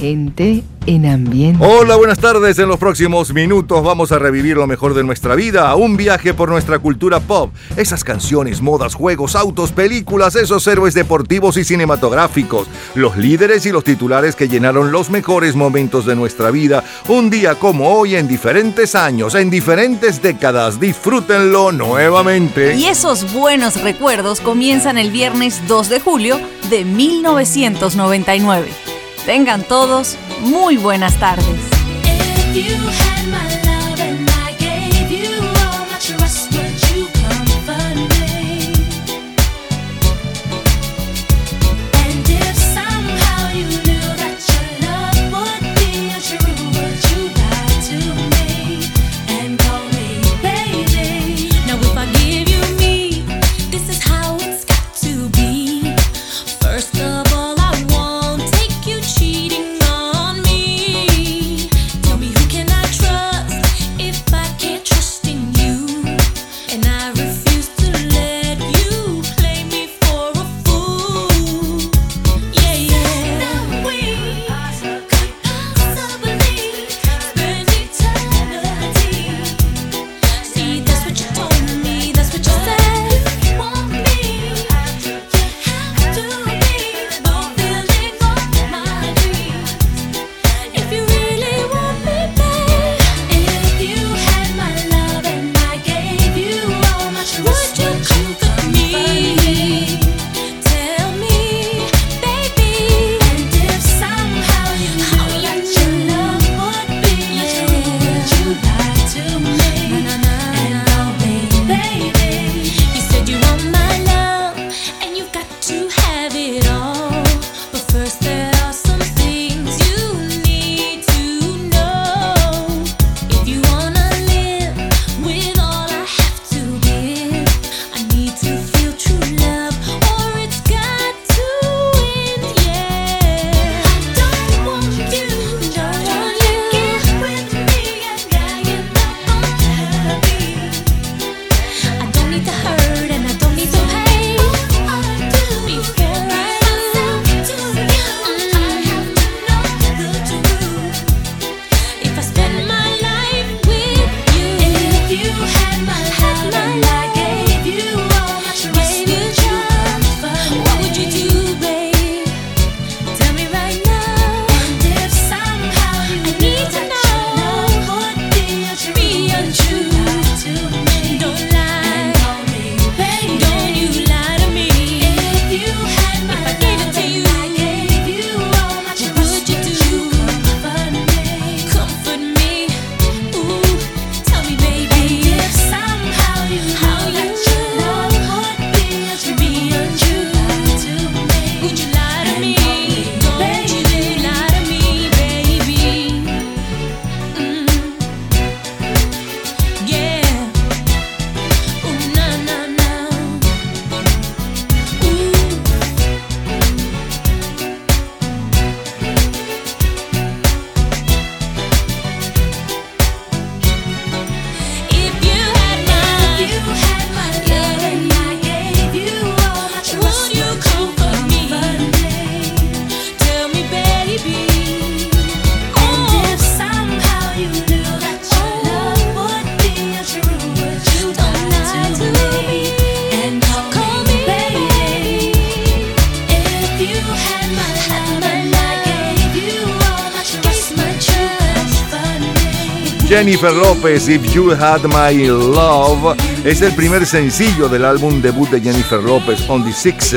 Gente en ambiente. Hola, buenas tardes. En los próximos minutos vamos a revivir lo mejor de nuestra vida, un viaje por nuestra cultura pop. Esas canciones, modas, juegos, autos, películas, esos héroes deportivos y cinematográficos, los líderes y los titulares que llenaron los mejores momentos de nuestra vida, un día como hoy en diferentes años, en diferentes décadas. Disfrútenlo nuevamente. Y esos buenos recuerdos comienzan el viernes 2 de julio de 1999. Tengan todos muy buenas tardes. López, If You Had My Love, es el primer sencillo del álbum debut de Jennifer López, On the Six.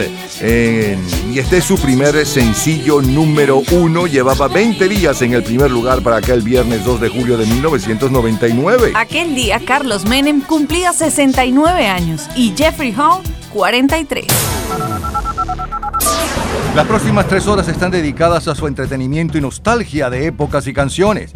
y este es su primer sencillo número uno. Llevaba 20 días en el primer lugar para aquel viernes 2 de julio de 1999. Aquel día, Carlos Menem cumplía 69 años y Jeffrey Hall 43. Las próximas tres horas están dedicadas a su entretenimiento y nostalgia de épocas y canciones.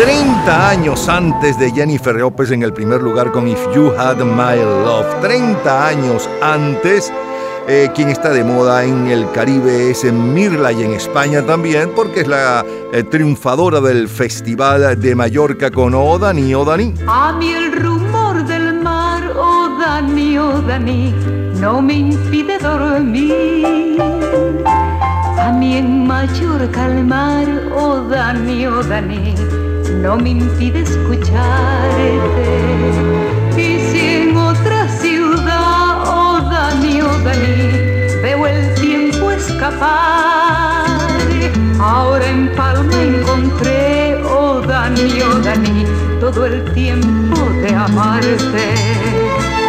30 años antes de Jennifer López en el primer lugar con If You Had My Love. 30 años antes eh, quien está de moda en el Caribe es en Mirla y en España también, porque es la eh, triunfadora del Festival de Mallorca con Odani, Odani. A mí el rumor del mar, Odani, Odani, no me impide dormir. A mí en Mallorca el mar, Odani, Odani, no me impide escucharte. Y si en otra ciudad, Odani, Odani, veo el tiempo escapar. Ahora en Palma encontré, oh Dani, oh Dani, todo el tiempo de amarte.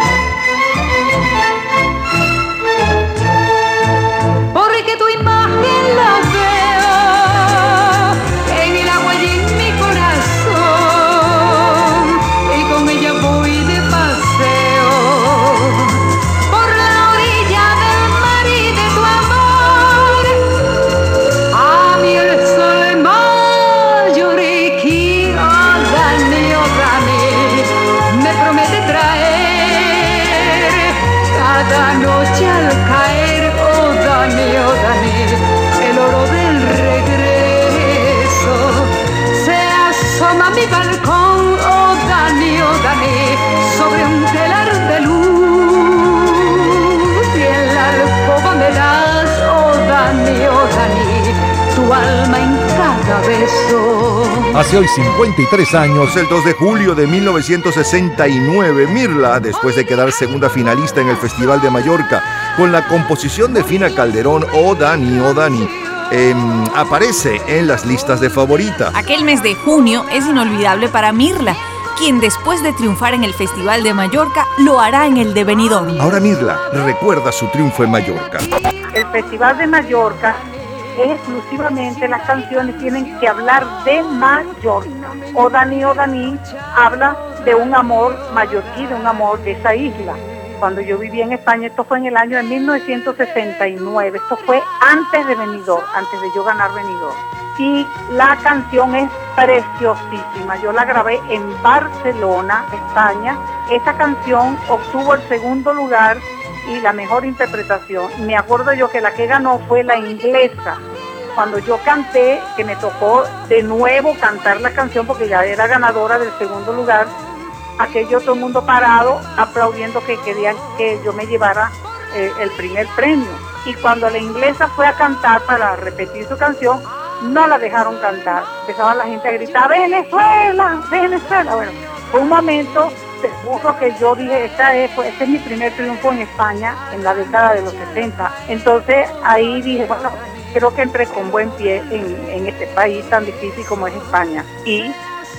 Hace hoy 53 años, el 2 de julio de 1969, Mirla, después de quedar segunda finalista en el Festival de Mallorca, con la composición de Fina Calderón, O Dani, O Dani, em, aparece en las listas de favorita. Aquel mes de junio es inolvidable para Mirla, quien después de triunfar en el Festival de Mallorca lo hará en el de Benidorm. Ahora Mirla recuerda su triunfo en Mallorca. el Festival de Mallorca exclusivamente las canciones tienen que hablar de Mallorca. O Dani o Dani habla de un amor mallorquí, de un amor de esa isla. Cuando yo vivía en España, esto fue en el año de 1969, esto fue antes de Benidorm, antes de yo ganar Benidorm. Y la canción es preciosísima, yo la grabé en Barcelona, España. Esa canción obtuvo el segundo lugar y la mejor interpretación. Me acuerdo yo que la que ganó fue la inglesa. Cuando yo canté, que me tocó de nuevo cantar la canción porque ya era ganadora del segundo lugar, aquello todo el mundo parado aplaudiendo que querían que yo me llevara eh, el primer premio. Y cuando la inglesa fue a cantar para repetir su canción, no la dejaron cantar. Empezaba la gente a gritar, Venezuela, Venezuela. Bueno, fue un momento seguro que yo dije, esta es, pues, este es mi primer triunfo en España en la década de los 60. Entonces ahí dije, bueno, creo que entré con buen pie en, este país tan difícil como es España. Y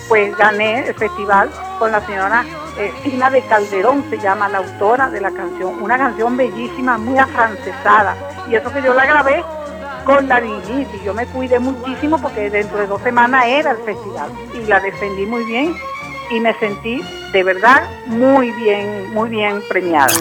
pues gané el festival con la señora eh, Tina de Calderón, se llama la autora de la canción. Una canción bellísima, muy afrancesada. Y eso que yo la grabé con la y Yo me cuidé muchísimo porque dentro de dos semanas era el festival. Y la defendí muy bien y me sentí de verdad muy bien, muy bien premiada.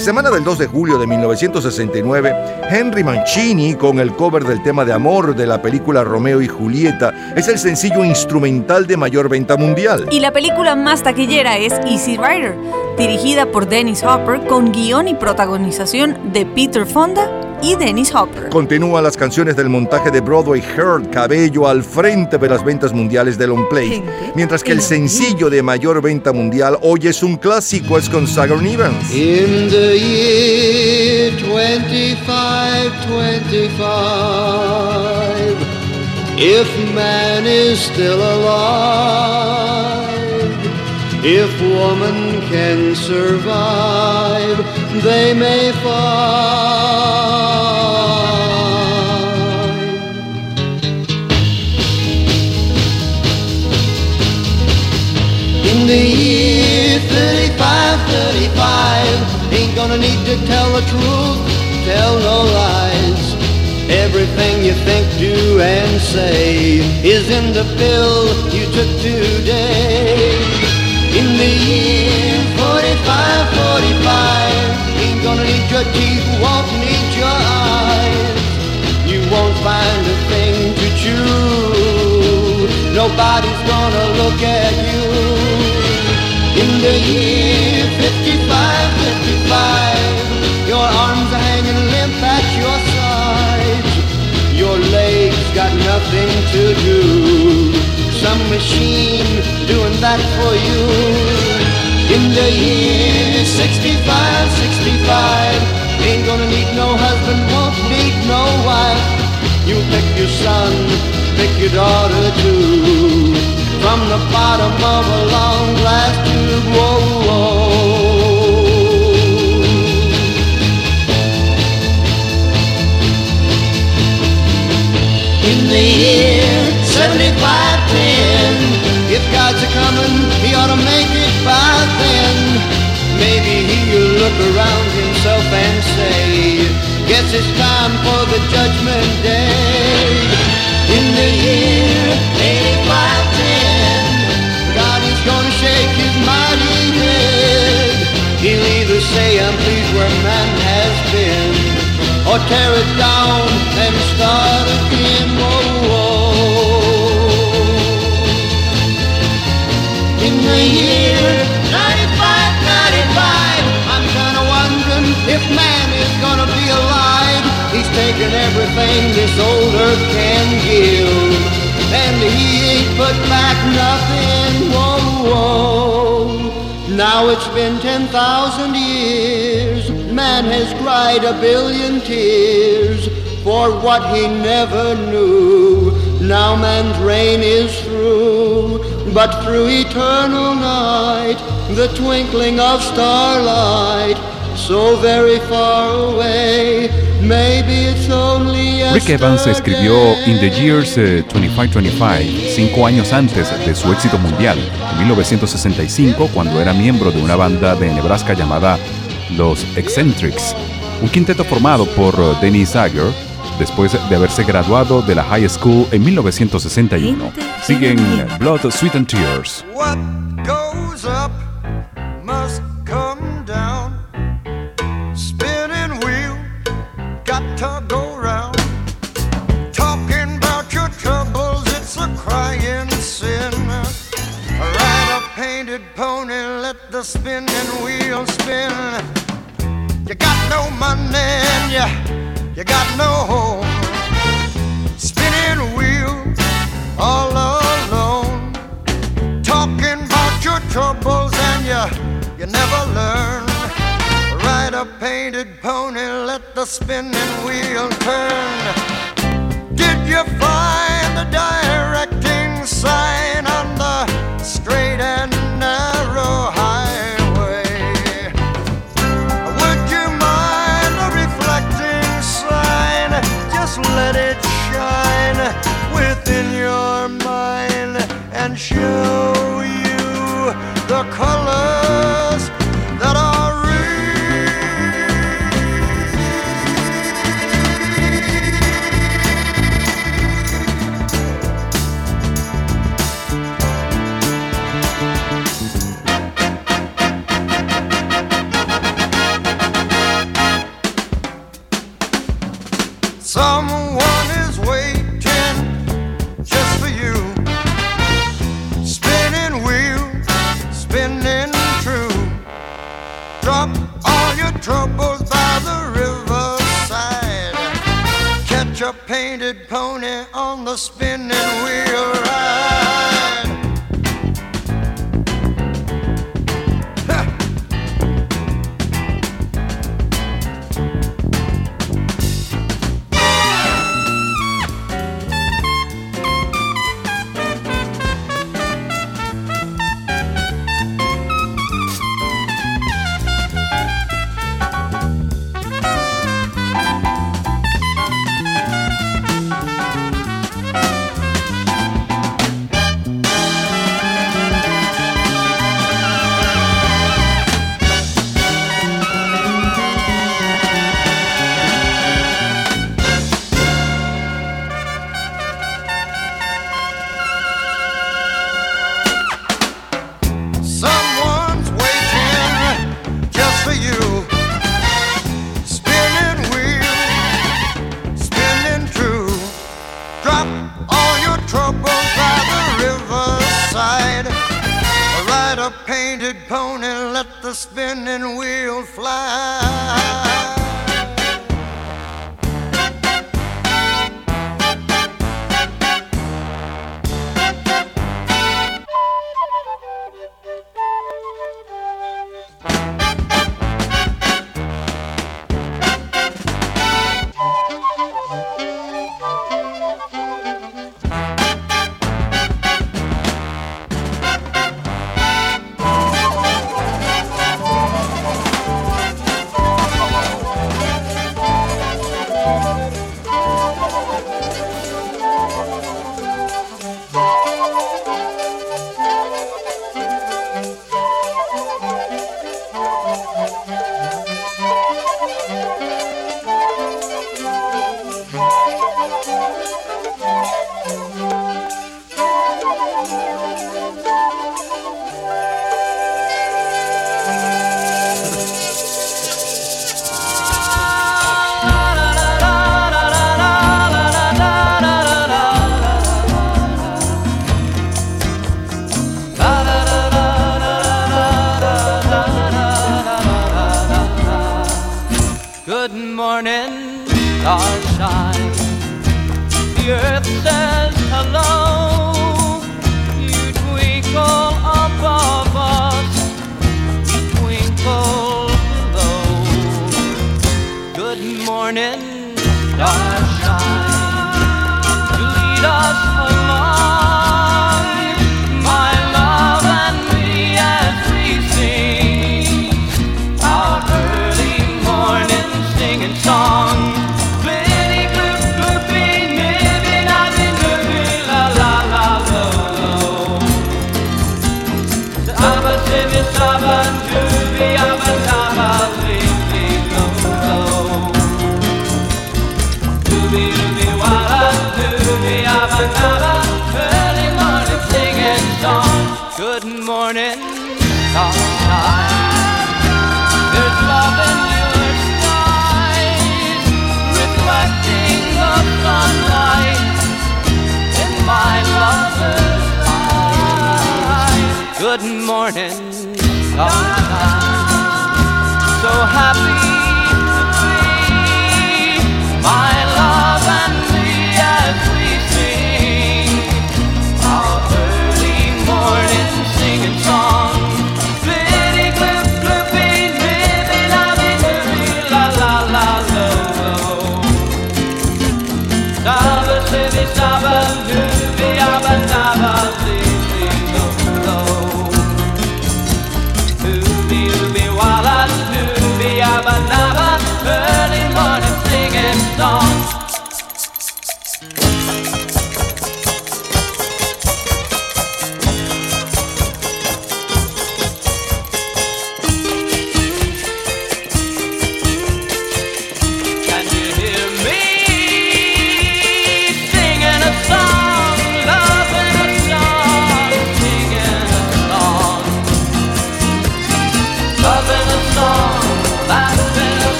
Semana del 2 de julio de 1969, Henry Mancini, con el cover del tema de amor de la película Romeo y Julieta, es el sencillo instrumental de mayor venta mundial. Y la película más taquillera es Easy Rider, dirigida por Dennis Hopper con guion y protagonización de Peter Fonda y Dennis Hopper. Continúan las canciones del montaje de Broadway Heard Cabello al frente de las ventas mundiales de Long Play, mientras que el sencillo de mayor venta mundial hoy es un clásico, es con Sigourney Evans. In the year 2525, if man is still alive, if woman can survive, they may find. In the year 35, 35, ain't gonna need to tell the truth, tell no lies. Everything you think, do, and say is in the pill you took today. In the year 45, 45, ain't gonna need your teeth, won't need your eyes. You won't find a thing to chew. Nobody's gonna look at you. In the year 55, 55, your arms are hanging limp at your sides. Your legs got nothing to do. Some machine doing that for you. In the year 65, 65, ain't gonna need no husband, won't need no wife. You pick your son, pick your daughter too. From the bottom of a long glass tube, whoa, whoa. In the year 7510, if God's a coming, he ought to make it by then. Maybe he'll look around himself and say, Guess it's time for the judgment day. In the year 8510, God is gonna shake his mighty head. He'll either say, I'm pleased where man has been, or tear it down and start again. Taken everything this old earth can give, and he ain't put back nothing. Whoa, whoa. Now it's been 10,000 years, man has cried a billion tears for what he never knew. Now man's reign is through, but through eternal night, the twinkling of starlight, so very far away, Rick Evans escribió In the Years eh, 2525, cinco años antes de su éxito mundial, en 1965, cuando era miembro de una banda de Nebraska llamada Los Eccentrics, un quinteto formado por eh, Dennis Zager, después de haberse graduado de la high school en 1961. Siguen Blood, Sweat and Tears.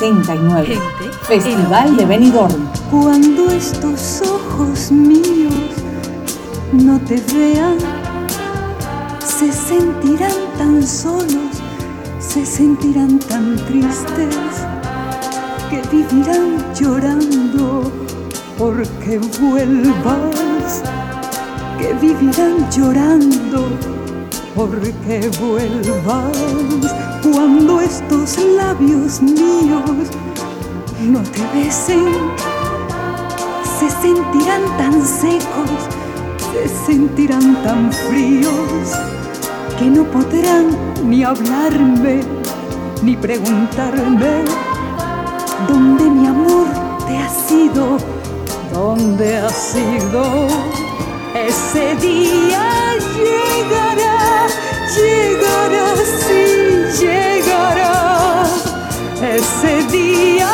1969. Festival de Benidorm. Cuando estos ojos míos no te vean, se sentirán tan solos, se sentirán tan tristes, que vivirán llorando porque vuelvas, que vivirán llorando porque vuelvas cuando estos labios míos no te besen, se sentirán tan secos, se sentirán tan fríos que no podrán ni hablarme ni preguntarme dónde mi amor te ha sido, dónde ha sido. Ese día llegará, llegará, sí llegará. Ese día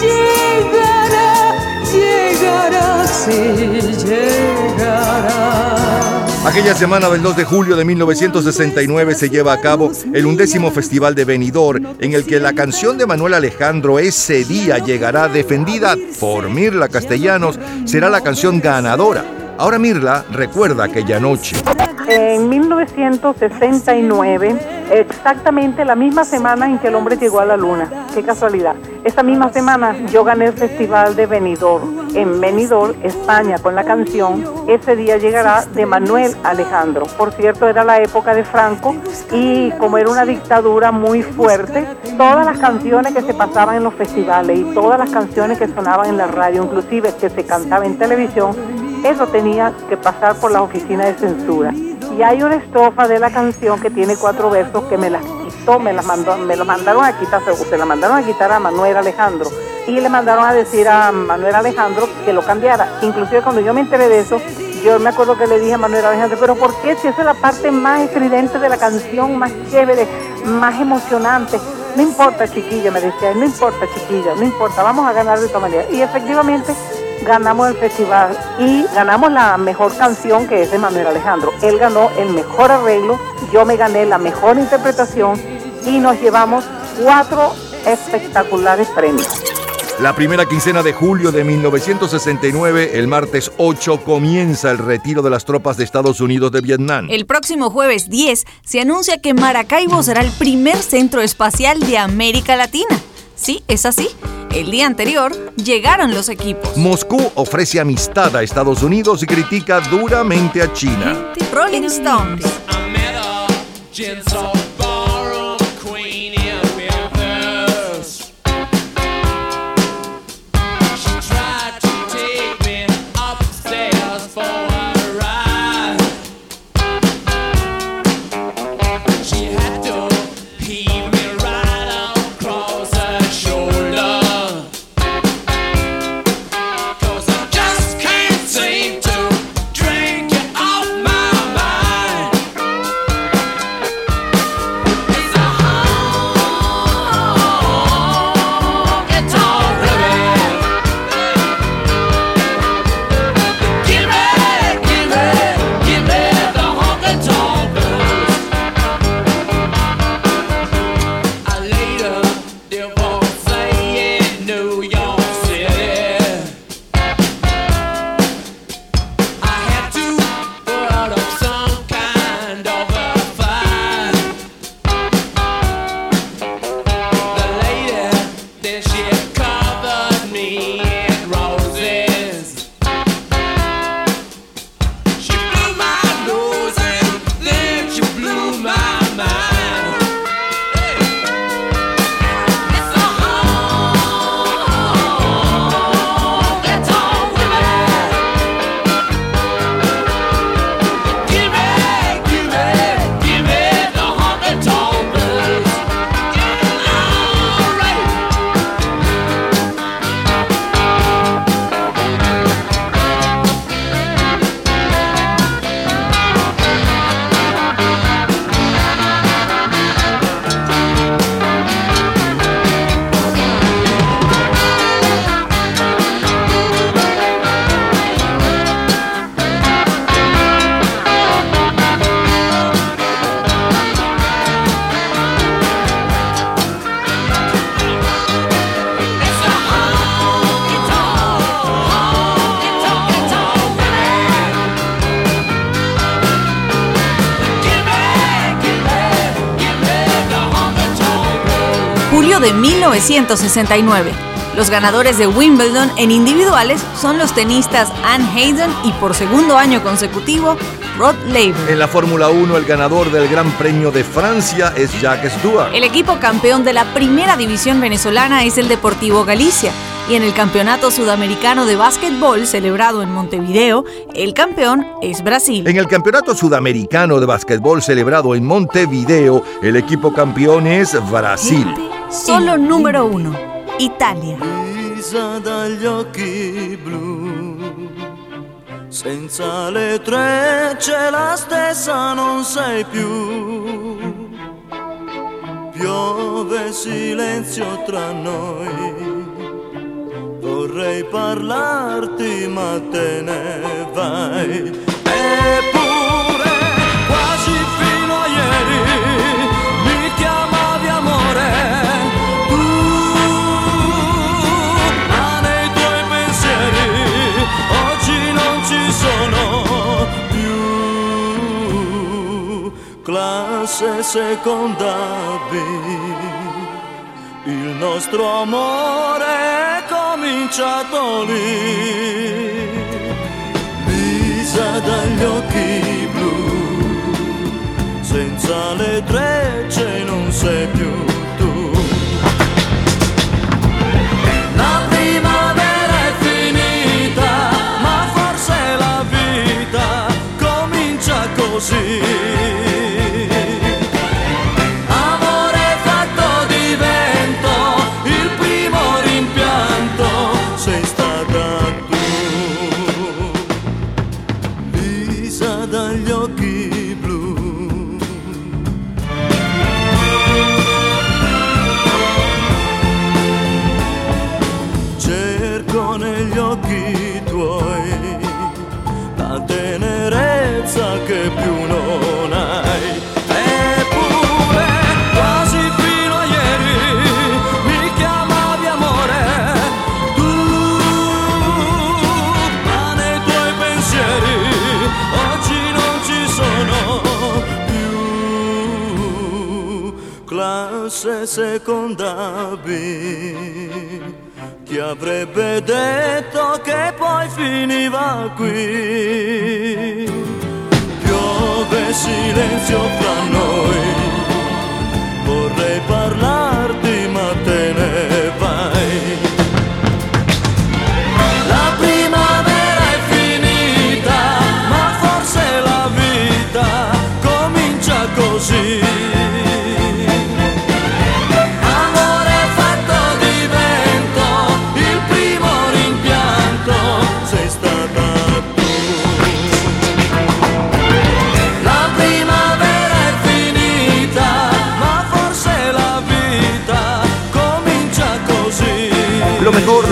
llegará, llegará, sí llegará. Aquella semana del 2 de julio de 1969 se lleva a cabo el undécimo Festival de Benidorm, en el que la canción de Manuel Alejandro Ese día llegará defendida por Mirla Castellanos, será la canción ganadora. Ahora Mirla recuerda aquella noche. En 1969, exactamente la misma semana en que el hombre llegó a la luna. Qué casualidad. Esa misma semana yo gané el Festival de Benidorm en Benidorm, España, con la canción Ese día llegará de Manuel Alejandro. Por cierto, era la época de Franco y como era una dictadura muy fuerte, todas las canciones que se pasaban en los festivales y todas las canciones que sonaban en la radio, inclusive que se cantaba en televisión, eso tenía que pasar por la oficina de censura. Y hay una estrofa de la canción que tiene cuatro versos que me las quitó, me las mandó, me lo mandaron a quitar, se la mandaron a quitar a Manuel Alejandro y le mandaron a decir a Manuel Alejandro que lo cambiara. Inclusive cuando yo me enteré de eso, yo me acuerdo que le dije a Manuel Alejandro, pero ¿por qué si esa es la parte más estridente de la canción, más chévere, más emocionante? No importa, chiquilla, me decía, no importa, chiquilla, no importa, vamos a ganar de esta manera. Y efectivamente ganamos el festival y ganamos la mejor canción que es de Manuel Alejandro. Él ganó el mejor arreglo, yo me gané la mejor interpretación y nos llevamos cuatro espectaculares premios. La primera quincena de julio de 1969, el martes 8, comienza el retiro de las tropas de Estados Unidos de Vietnam. El próximo jueves 10 se anuncia que Maracaibo será el primer centro espacial de América Latina. Sí, es así. El día anterior llegaron los equipos. Moscú ofrece amistad a Estados Unidos y critica duramente a China. Rolling Stones. Julio de 1969. Los ganadores de Wimbledon en individuales son los tenistas Anne Hayden y por segundo año consecutivo Rod Laver. En la Fórmula 1, el ganador del Gran Premio de Francia es Jack Stewart. El equipo campeón de la primera división venezolana es el Deportivo Galicia. Y en el Campeonato Sudamericano de Básquetbol celebrado en Montevideo, el campeón es Brasil. En el Campeonato Sudamericano de Básquetbol celebrado en Montevideo, el equipo campeón es Brasil. Solo número uno, Italia. Lisa dagli occhi blu, senza le tre c'è la stessa, non sei più. Piove silenzio tra noi, vorrei parlarti ma te ne vai. Eppure Classe seconda B, il nostro amore è cominciato lì. Lisa dagli occhi blu, senza le trecce non sei più tu. La primavera è finita, ma forse la vita comincia così. Classe seconda B. Chi avrebbe detto che poi finiva qui? Piove silenzio fra noi, vorrei parlarti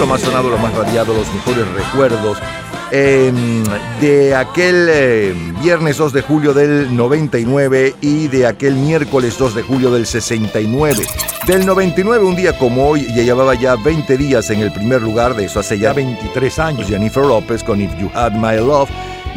Lo más sonado, lo más radiado, los mejores recuerdos eh, de aquel eh, viernes 2 de julio del 99 y de aquel miércoles 2 de julio del 69. Del 99, un día como hoy, ya llevaba ya 20 días en el primer lugar, de eso hace ya 23 años, Jennifer López con If You Had My Love.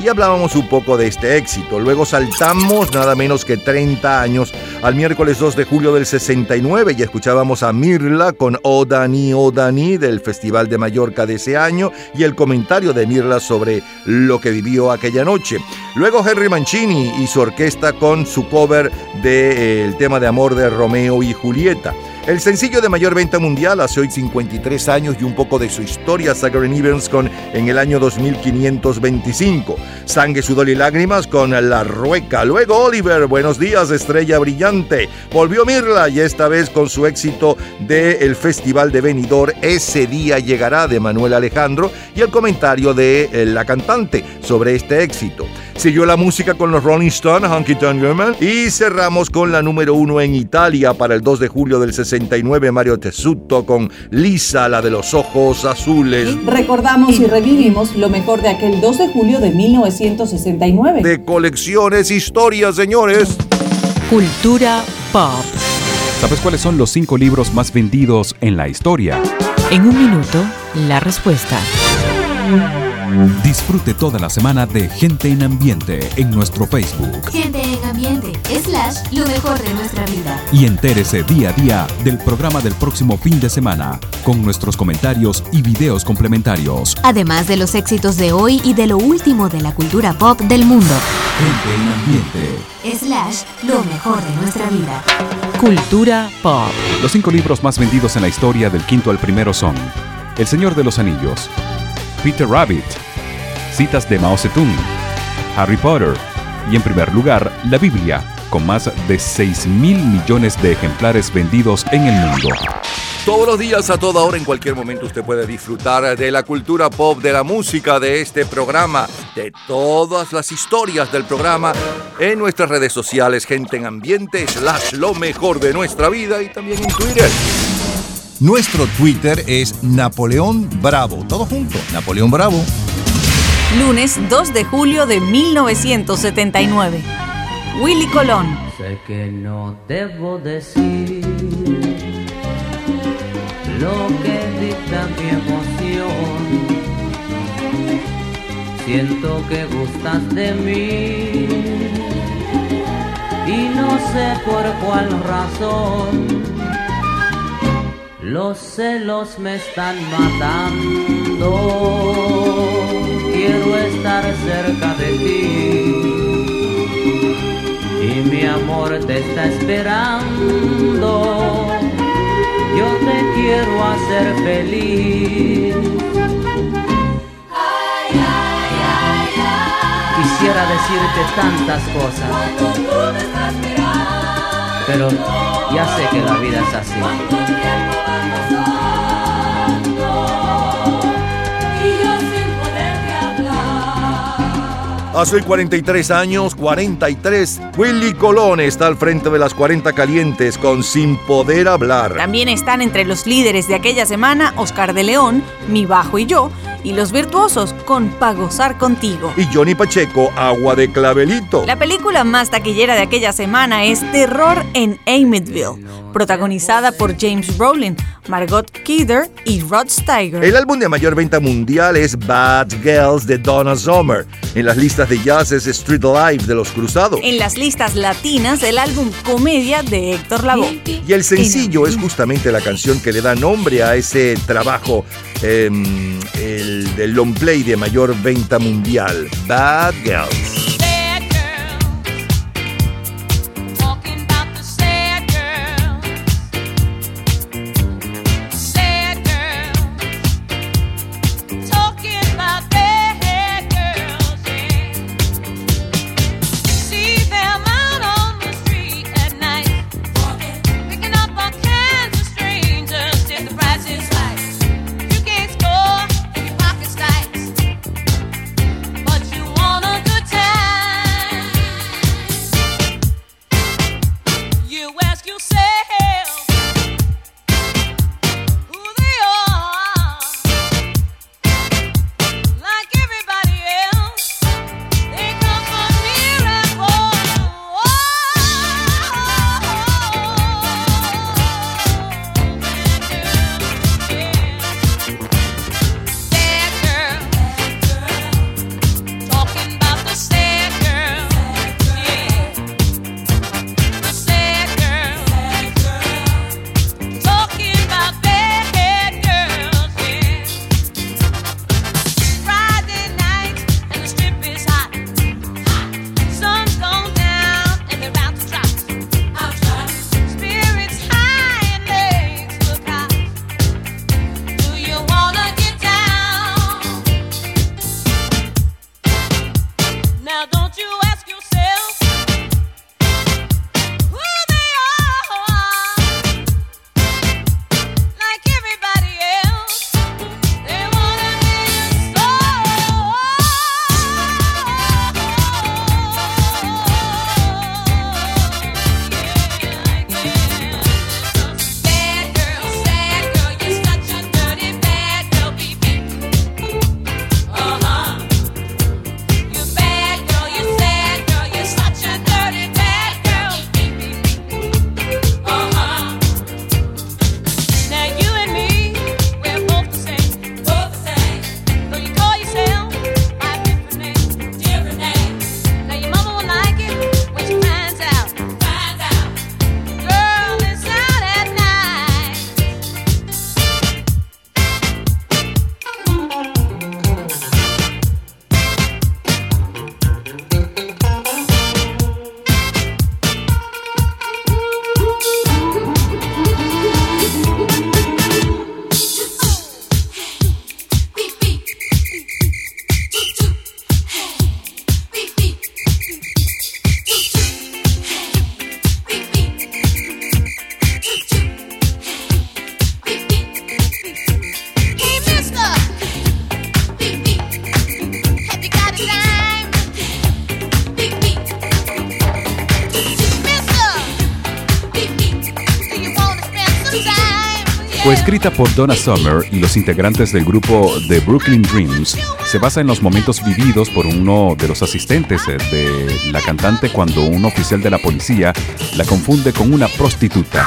Y hablábamos un poco de este éxito. Luego saltamos nada menos que 30 años al miércoles 2 de julio del 69 y escuchábamos a Mirla con O Dani, O Dani del Festival de Mallorca de ese año y el comentario de Mirla sobre lo que vivió aquella noche. Luego Henry Mancini y su orquesta con su cover del tema de amor de Romeo y Julieta. El sencillo de mayor venta mundial hace hoy 53 años y un poco de su historia, Zachary Evans con En el año 2525. Sangre, sudor y lágrimas con La Rueca. Luego Oliver, Buenos días, estrella brillante. Volvió Mirla y esta vez con su éxito del Festival de Benidorm, Ese día llegará de Manuel Alejandro y el comentario de eh, la cantante sobre este éxito. Siguió la música con los Rolling Stones, Honky Tonk Woman, y cerramos con la número uno en Italia para el 2 de julio del 69, Mario Tessuto con Lisa, la de los ojos azules. Recordamos y revivimos lo mejor de aquel 2 de julio de 1969. De colecciones, historias, señores. Cultura pop. ¿Sabes cuáles son los cinco libros más vendidos en la historia? En un minuto, la respuesta. Disfrute toda la semana de Gente en Ambiente en nuestro Facebook Gente en ambiente, slash, lo mejor de nuestra vida. y entérese día a día del programa del próximo fin de semana con nuestros comentarios y videos complementarios. Además de los éxitos de hoy y de lo último de la cultura pop del mundo. Gente en Ambiente. Slash, lo mejor de nuestra vida. Cultura pop. Los cinco libros más vendidos en la historia del quinto al primero son El Señor de los Anillos, Peter Rabbit, Citas de Mao Zedong, Harry Potter y en primer lugar la Biblia, con más de 6 mil millones de ejemplares vendidos en el mundo. Todos los días, a toda hora, en cualquier momento, usted puede disfrutar de la cultura pop, de la música, de este programa, de todas las historias del programa en nuestras redes sociales, gente en ambiente, slash lo mejor de nuestra vida y también en Twitter. Nuestro Twitter es Napoleón Bravo. Todo junto, Napoleón Bravo. Lunes 2 de julio de 1979. Willy Colón. Sé que no debo decir lo que dicta mi emoción. Siento que gustas de mí y no sé por cuál razón. Los celos me están matando. Quiero estar cerca de ti y mi amor te está esperando. Yo te quiero hacer feliz. Quisiera decirte tantas cosas, pero ya sé que la vida es así. Hace 43 años, 43, Willy Colón está al frente de las 40 calientes con Sin Poder Hablar. También están entre los líderes de aquella semana Oscar de León, Mi Bajo y yo, y los virtuosos con Pa' gozar contigo. Y Johnny Pacheco, Agua de Clavelito. La película más taquillera de aquella semana es Terror en Amityville, protagonizada por James Brolin, Margot Kidder y Rod Steiger. El álbum de mayor venta mundial es Bad Girls de Donna Summer. En las listas de jazz es Street Life de Los Cruzados. En las listas latinas, el álbum Comedia de Héctor Lavoe. Y el sencillo es justamente la canción que le da nombre a ese trabajo, em, el del long play de mayor venta mundial, Bad Girls. Escrita por Donna Summer y los integrantes del grupo The Brooklyn Dreams. Se basa en los momentos vividos por uno de los asistentes eh, de la cantante cuando un oficial de la policía la confunde con una prostituta.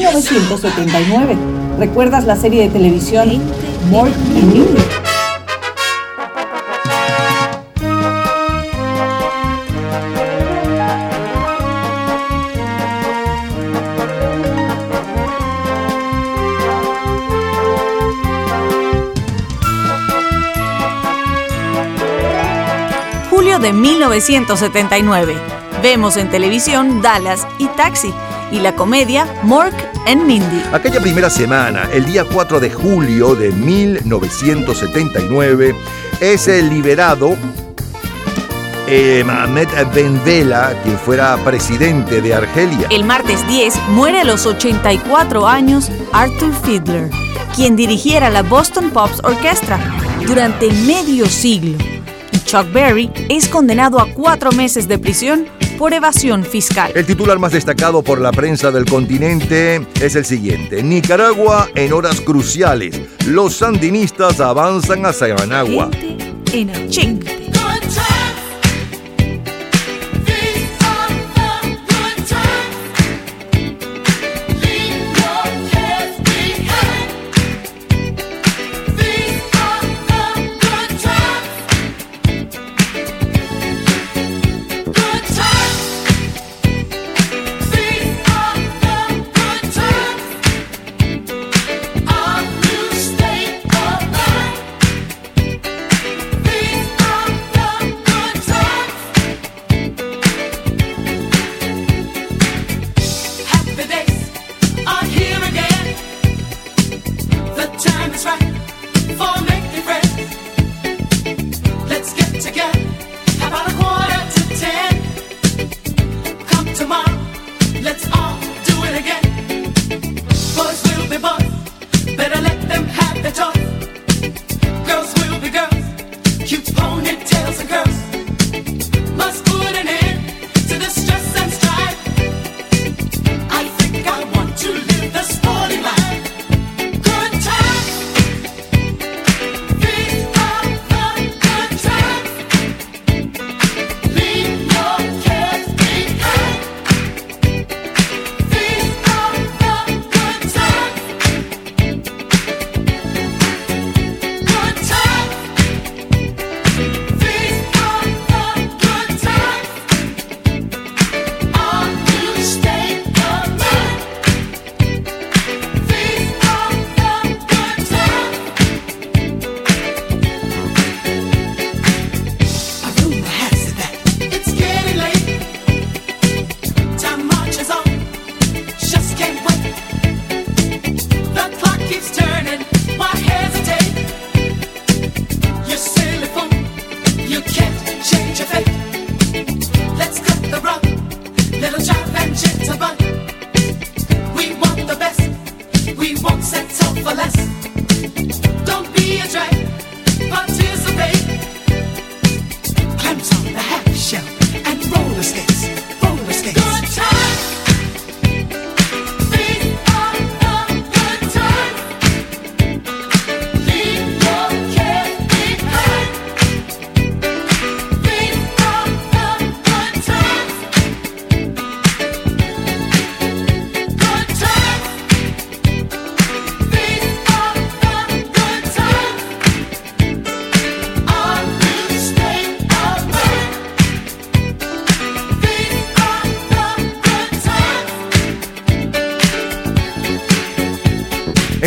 1979. ¿Recuerdas la serie de televisión Mork y Mindy? Julio de 1979. Vemos en televisión Dallas y Taxi y la comedia Mork Mindy. Aquella primera semana, el día 4 de julio de 1979, es el liberado eh, Mohamed Ben Bella, quien fuera presidente de Argelia. El martes 10 muere a los 84 años Arthur Fiedler, quien dirigiera la Boston Pops Orchestra durante medio siglo. Y Chuck Berry es condenado a cuatro meses de prisión por evasión fiscal. El titular más destacado por la prensa del continente es el siguiente. Nicaragua en horas cruciales. Los sandinistas avanzan hacia Managua. En el chic.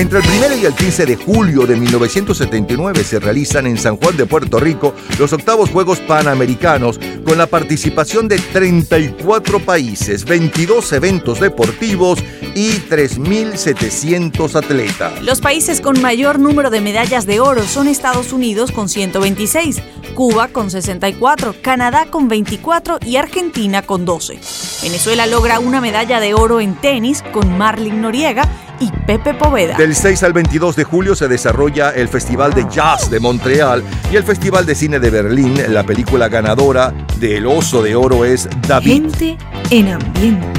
Entre el 1 y el 15 de julio de 1979 se realizan en San Juan de Puerto Rico los octavos Juegos Panamericanos con la participación de 34 países, 22 eventos deportivos y 3.700 atletas. Los países con mayor número de medallas de oro son Estados Unidos con 126, Cuba con 64, Canadá con 24 y Argentina con 12. Venezuela logra una medalla de oro en tenis con Marlin Noriega y Pepe Poveda. Del 6 al 22 de julio se desarrolla el Festival de Jazz de Montreal y el Festival de Cine de Berlín. La película ganadora del Oso de Oro es David. Gente en ambiente.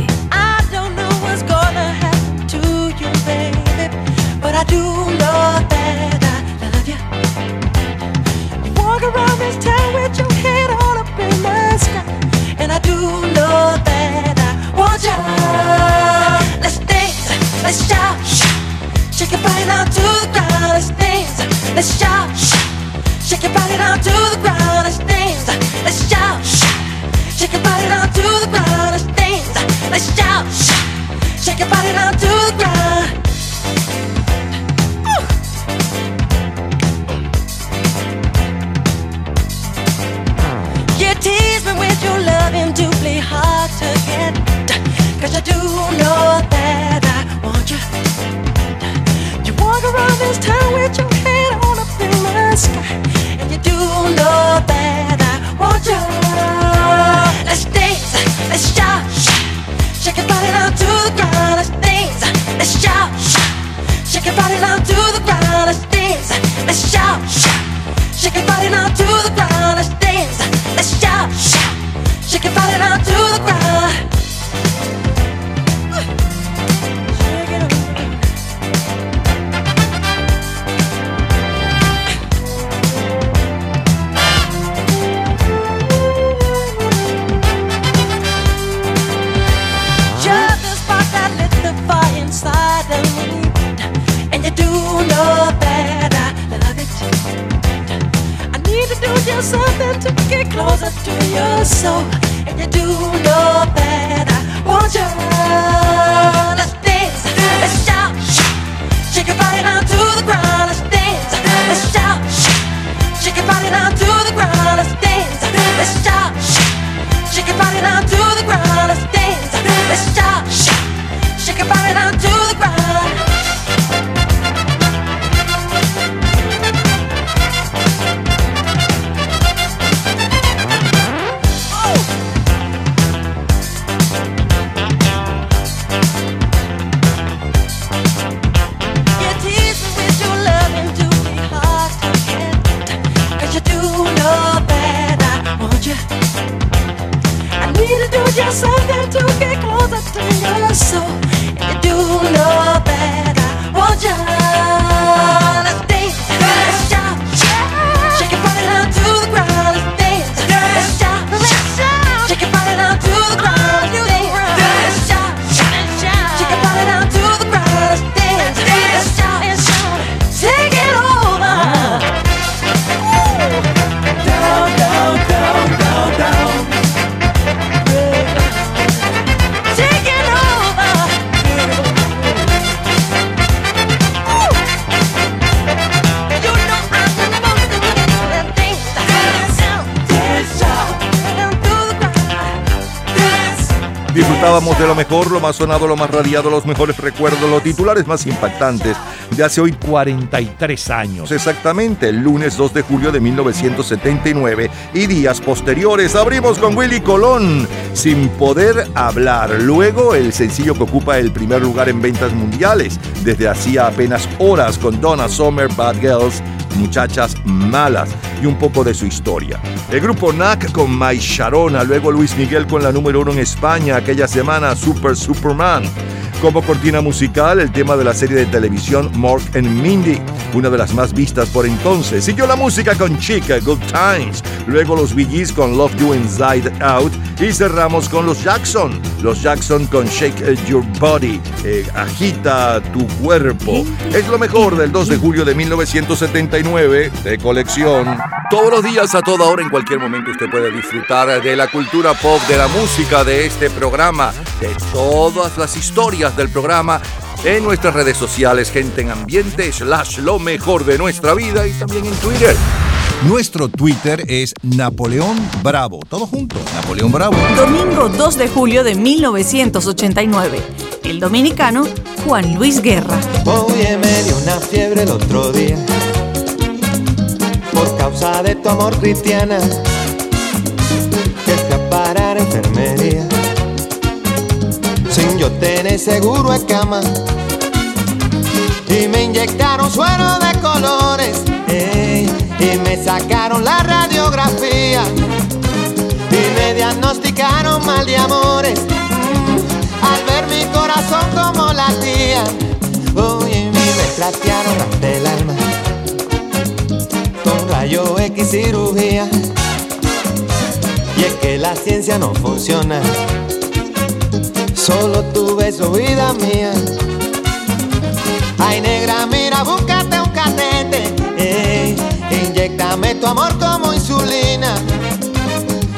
De lo mejor, lo más sonado, lo más radiado, los mejores recuerdos, los titulares más impactantes de hace hoy 43 años. Exactamente, el lunes 2 de julio de 1979 y días posteriores abrimos con Willy Colón, sin poder hablar. Luego el sencillo que ocupa el primer lugar en ventas mundiales desde hacía apenas horas con Donna Summer, Bad Girls, Muchachas Malas y un poco de su historia. El grupo NAC con My Sharona, luego Luis Miguel con la número uno en España aquella semana, Super Superman. Como cortina musical, el tema de la serie de televisión Mork and Mindy, una de las más vistas por entonces. Siguió la música con Chica, Good Times, luego los Bee con Love You Inside Out y cerramos con los Jackson. Los Jackson con Shake Your Body, eh, agita tu cuerpo. Es lo mejor del 2 de julio de 1979 de colección. Todos los días, a toda hora, en cualquier momento, usted puede disfrutar de la cultura pop, de la música de este programa, de todas las historias del programa en nuestras redes sociales, gente en ambiente, slash lo mejor de nuestra vida y también en Twitter. Nuestro Twitter es Napoleón Bravo. Todo junto, Napoleón Bravo. Domingo 2 de julio de 1989. El dominicano Juan Luis Guerra. Oye, me dio una fiebre el otro día por causa de tu amor cristiana que fui a parar enfermería. Sin yo tener seguro de cama. Y me inyectaron suero de colores ey, y me sacaron la radiografía. Y me diagnosticaron mal de amores al ver mi corazón como latía oye y me platearon hasta el alma rayo X cirugía. Y es que la ciencia no funciona. Solo tu beso vida mía. Ay negra, mira, búscate un catete ey, Inyectame tu amor como insulina.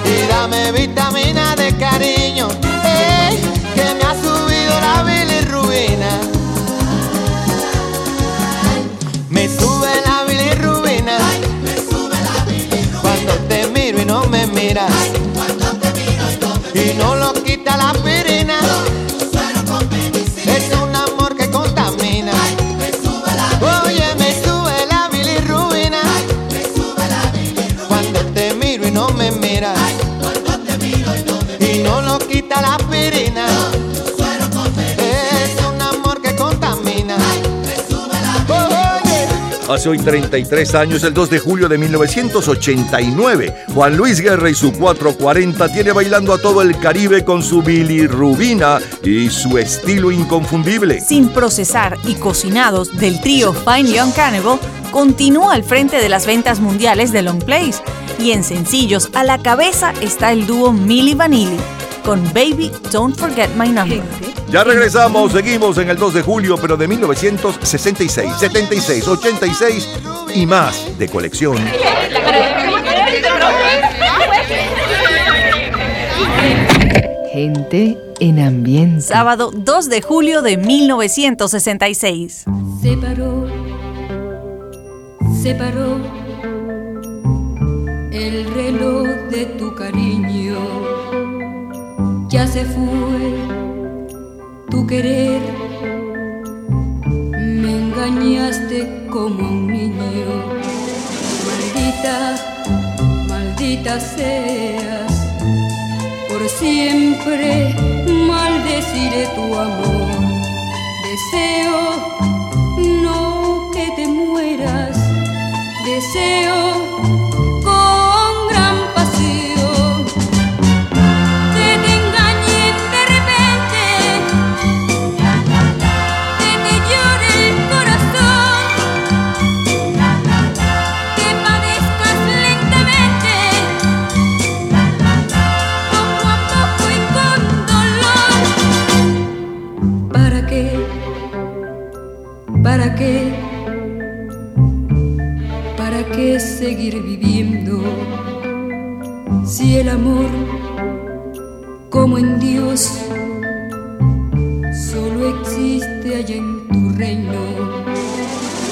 Y dame vitamina de cariño. Ey, Que me ha subido la bilirrubina Y no lo quita la aspirina Es un amor que contamina. Oye, me sube la bilirrubina. Cuando te miro y no me miras. Y no lo quita la aspirina Es Hace hoy 33 años, el 2 de julio de 1989, Juan Luis Guerra y su 440 tiene bailando a todo el Caribe con su bilirrubina y su estilo inconfundible. Sin procesar y cocinados del trío Fine Young Cannibal, continúa al frente de las ventas mundiales de Long Plays. Y en sencillos, a la cabeza está el dúo Milli Vanilli con Baby Don't Forget My Number. Ya regresamos, seguimos en el 2 de julio, pero de 1966, 76, 86 y más de colección. Gente en ambiente. Sábado 2 de julio de 1966. Se paró, se paró el reloj de tu cariño. Ya se fue tu querer. Me engañaste como un niño. Maldita, maldita seas. Por siempre maldeciré tu amor. Deseo no que te mueras. Deseo el amor, como en Dios, solo existe allá en tu reino?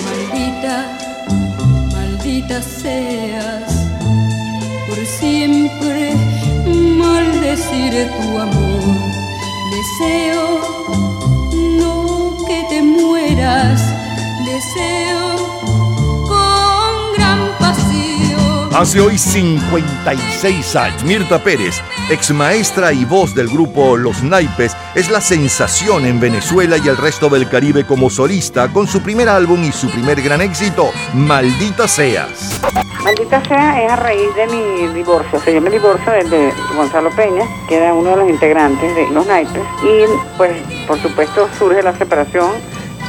Maldita, maldita seas, por siempre maldeciré tu amor. Deseo Hace hoy 56 años, Mirta Pérez, ex maestra y voz del grupo Los Naipes, es la sensación en Venezuela y el resto del Caribe como solista con su primer álbum y su primer gran éxito, Maldita Seas. Maldita sea es a raíz de mi divorcio. O sea, yo divorcio de Gonzalo Peña, que era uno de los integrantes de Los Naipes. Y pues, por supuesto, surge la separación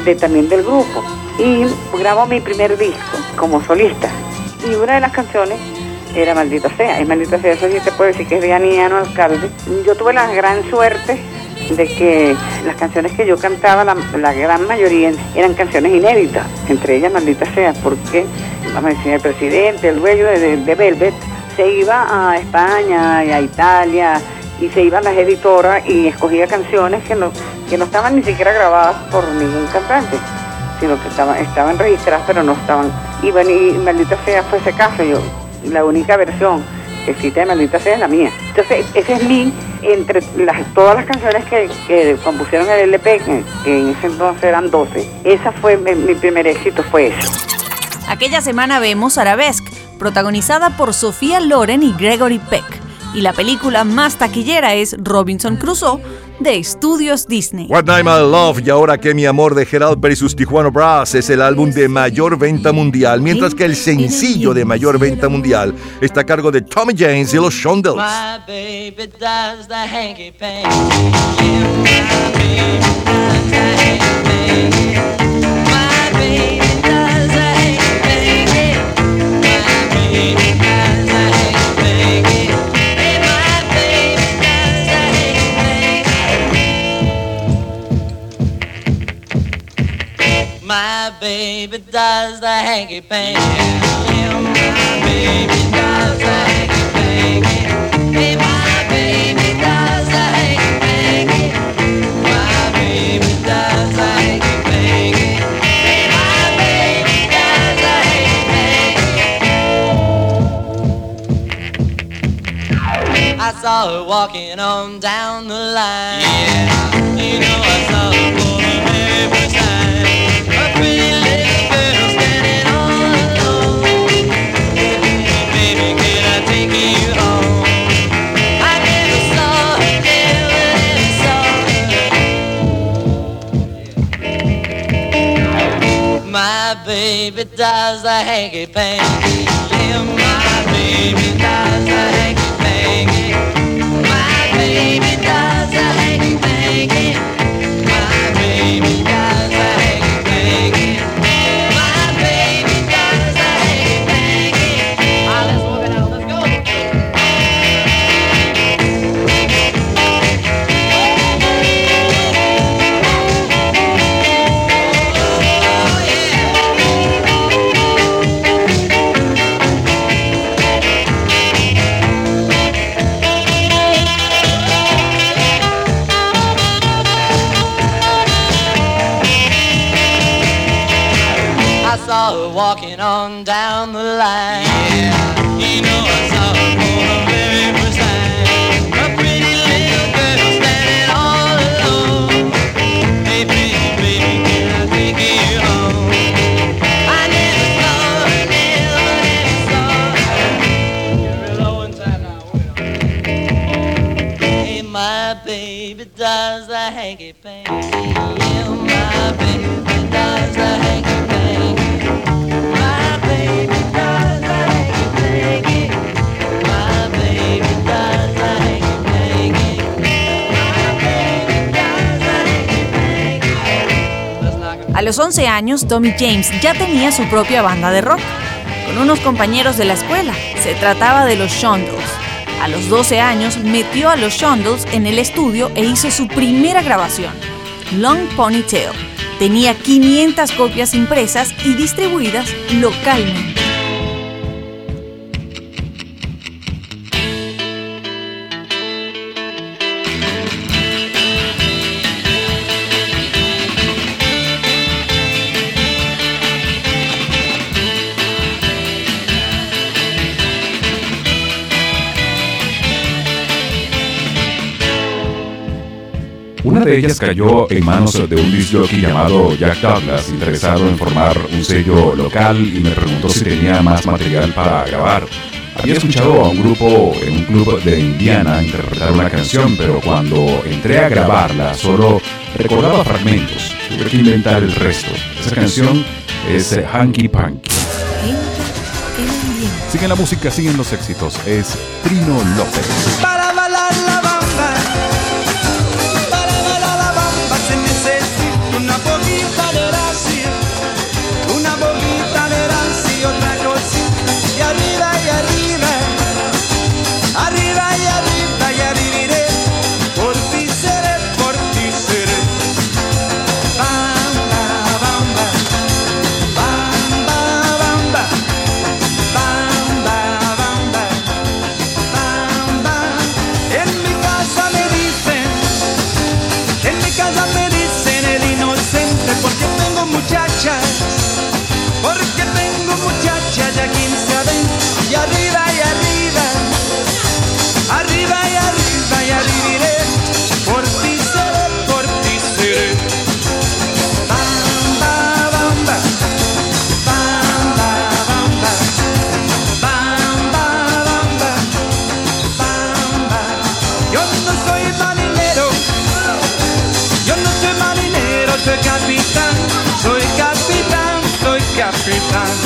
de, también del grupo. Y grabo mi primer disco como solista. Y una de las canciones era Maldita sea. Y Maldita sea, eso sí te puedo decir que es de Aniano Alcalde. Yo tuve la gran suerte de que las canciones que yo cantaba, la, gran mayoría eran canciones inéditas, entre ellas Maldita sea, porque, vamos a decir, el presidente, el dueño de, de- de Velvet, se iba a España y a Italia y se iban las editoras y escogía canciones que no, que no estaban ni siquiera grabadas por ningún cantante, sino que estaban, estaban registradas pero no estaban. Y bueno, y maldita sea fue ese caso, yo, la única versión que existe de maldita sea es la mía. Entonces, ese es mi, entre las, todas las canciones que, que compusieron el LP, que, que en ese entonces eran 12, esa fue mi, primer éxito, fue ese. Aquella semana vemos Arabesque, protagonizada por Sofía Loren y Gregory Peck. Y la película más taquillera es Robinson Crusoe de Estudios Disney. What Night My Love y ahora que mi amor de Gerald versus Tijuana Brass es el álbum de mayor venta mundial, mientras que el sencillo de mayor venta mundial está a cargo de Tommy James y los Shondells. My baby does the hanky baby does the hanky panky. Yeah, my baby does the hanky panky. Hey, my baby does the hanky panky. My baby does the hanky panky. Hey, my baby does the hanky panky. I saw her walking on down the line. Yeah, you know I saw her for the very first time. My baby does the hanky panky. Yeah, my baby does the hanky walking on down the line. Los 11 años, Tommy James ya tenía su propia banda de rock, con unos compañeros de la escuela. Se trataba de los Shondells. A los 12 años, metió a los Shondells en el estudio e hizo su primera grabación, Long Ponytail. Tenía 500 copias impresas y distribuidas localmente. De ellas cayó en manos de un disc jockey llamado Jack Douglas, interesado en formar un sello local y me preguntó si tenía más material para grabar. Había escuchado a un grupo en un club de Indiana interpretar una canción, pero cuando entré a grabarla solo recordaba fragmentos. Tuve que inventar el resto. Esa canción es eh, Hanky Panky. Siguen la música, siguen los éxitos. Es Trino López. Para capitán, soy capitán, soy capitán.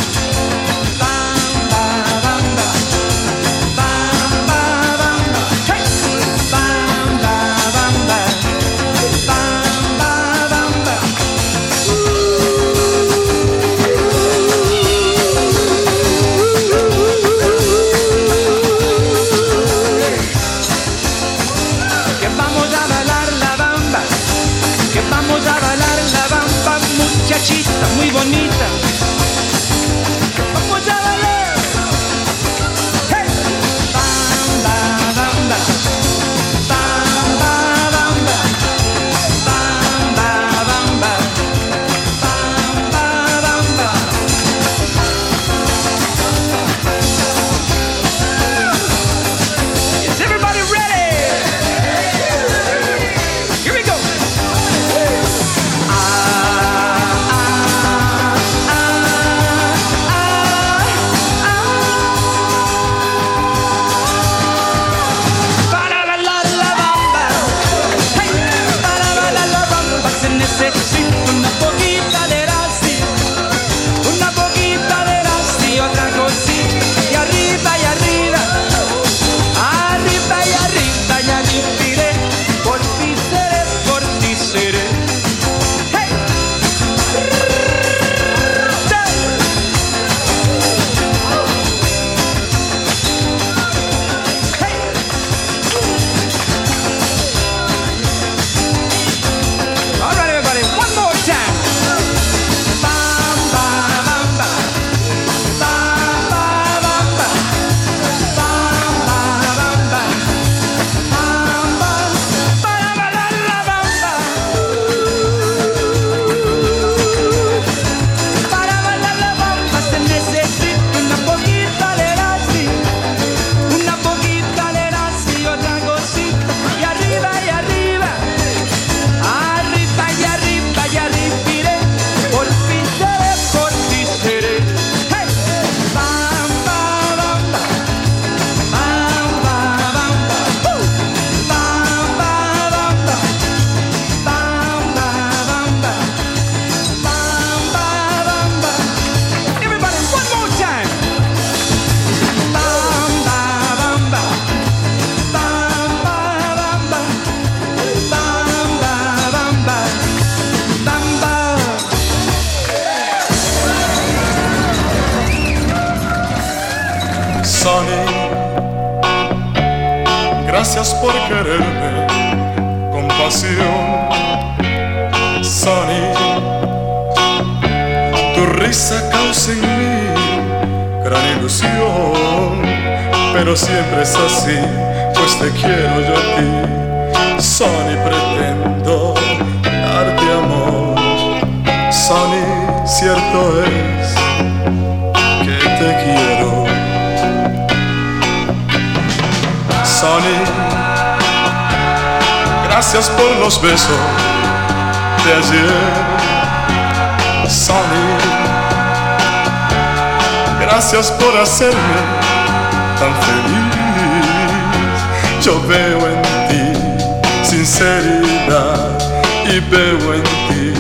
y veo en ti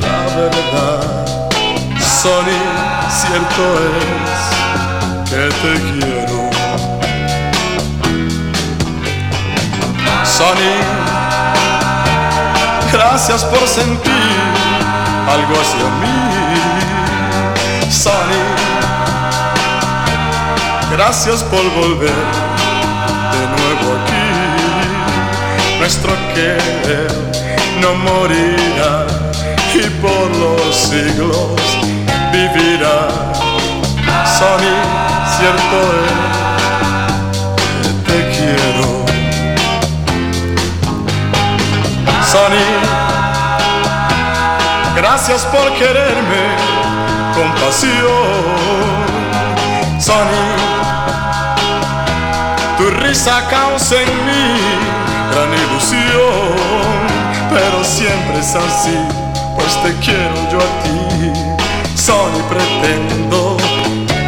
la verdad. Sony, cierto es que te quiero. Sony, gracias por sentir algo hacia mí. Sony, gracias por volver de nuevo aquí. Nuestro querer no morirá y por los siglos vivirá. Son cierto es, te quiero. Sonny, gracias por quererme con pasión. Sonny, tu risa causa en mí gran ilusión pero siempre es así, pues te quiero yo a ti. Sonny, pretendo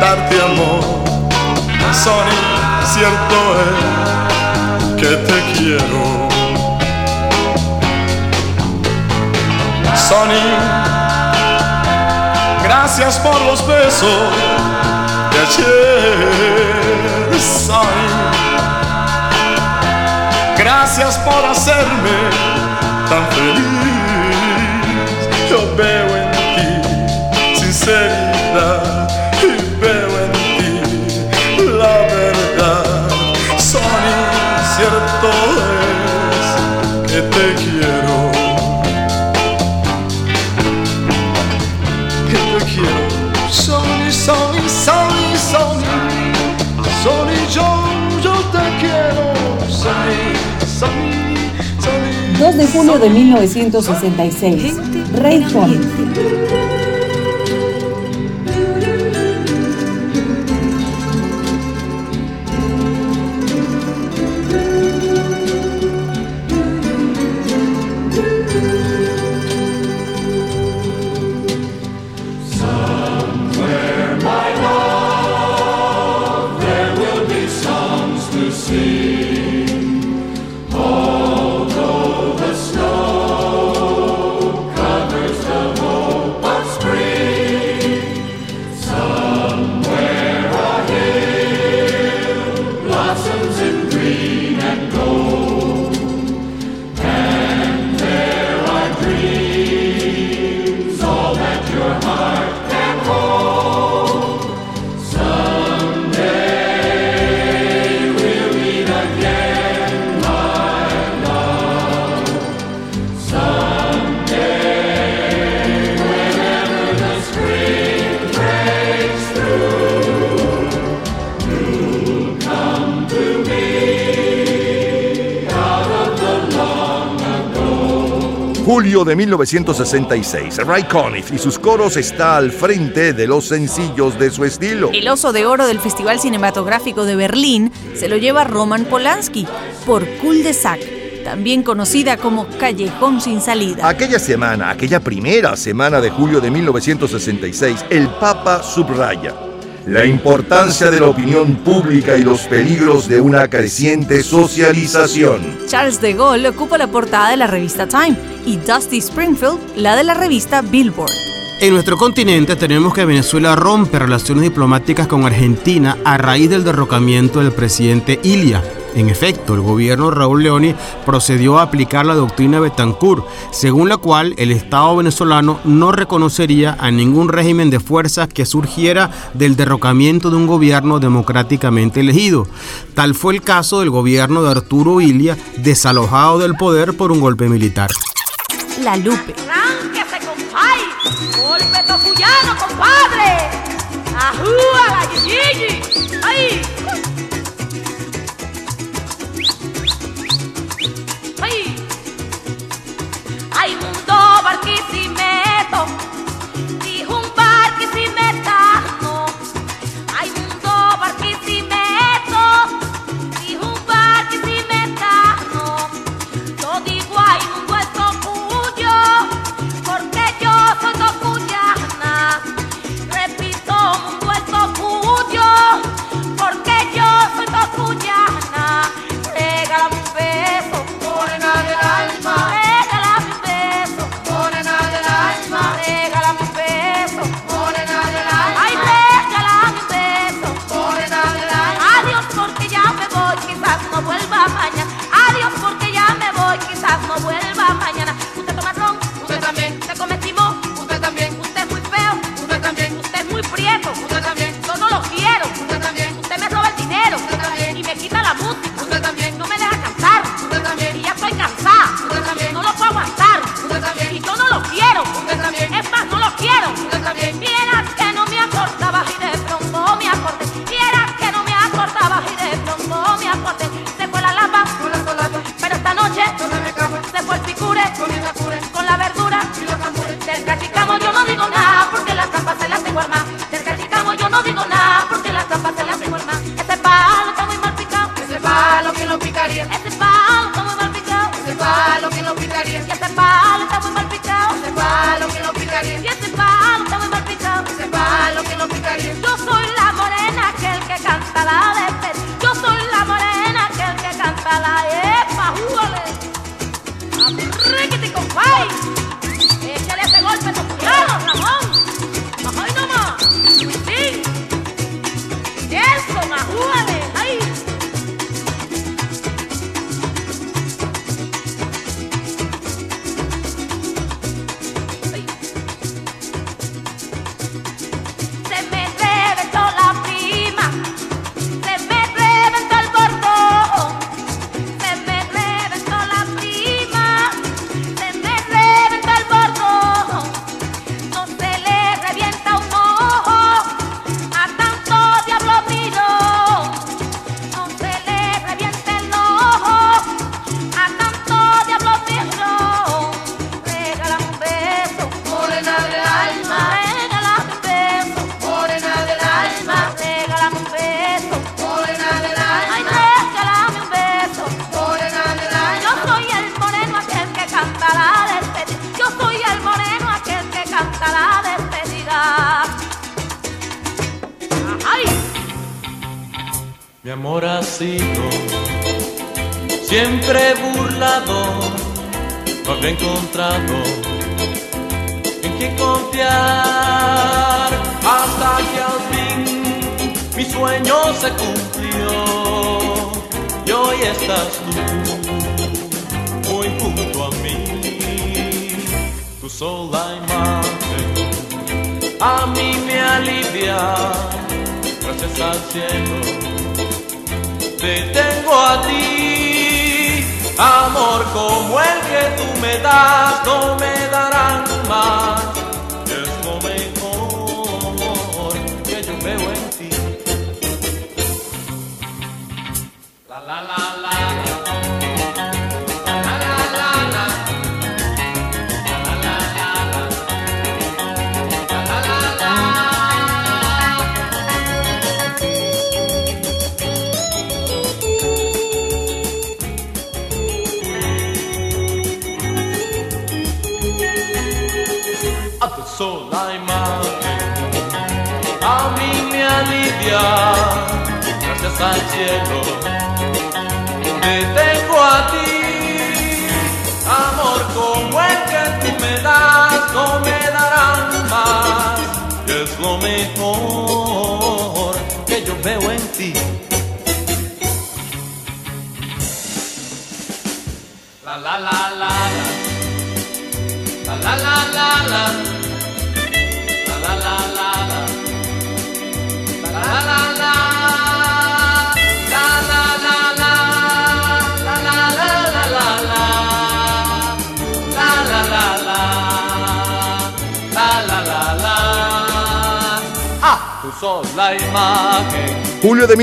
darte amor. Sonny, cierto es que te quiero. Sonny, gracias por los besos de ayer. Sonny, gracias por hacerme tan feliz. Yo veo en ti sinceridad y veo en ti la verdad. Sonny, cierto es que te quiero. 2 de julio de 1966. Ray Conniff. Julio de 1966. Ray Conniff y sus coros está al frente de los sencillos de su estilo. El oso de oro del Festival Cinematográfico de Berlín se lo lleva Roman Polanski por Cul de Sac, también conocida como Callejón sin salida. Aquella semana, aquella primera semana de julio de 1966, el Papa subraya la importancia de la opinión pública y los peligros de una creciente socialización. Charles de Gaulle ocupa la portada de la revista Time y Dusty Springfield la de la revista Billboard. En nuestro continente tenemos que Venezuela rompe relaciones diplomáticas con Argentina a raíz del derrocamiento del presidente Ilia. En efecto, el gobierno de Raúl Leoni procedió a aplicar la doctrina Betancourt, según la cual el Estado venezolano no reconocería a ningún régimen de fuerzas que surgiera del derrocamiento de un gobierno democráticamente elegido. Tal fue el caso del gobierno de Arturo Ilia, desalojado del poder por un golpe militar. La Lupe. ¡Golpe tofuyano, compadre! ¡Ay!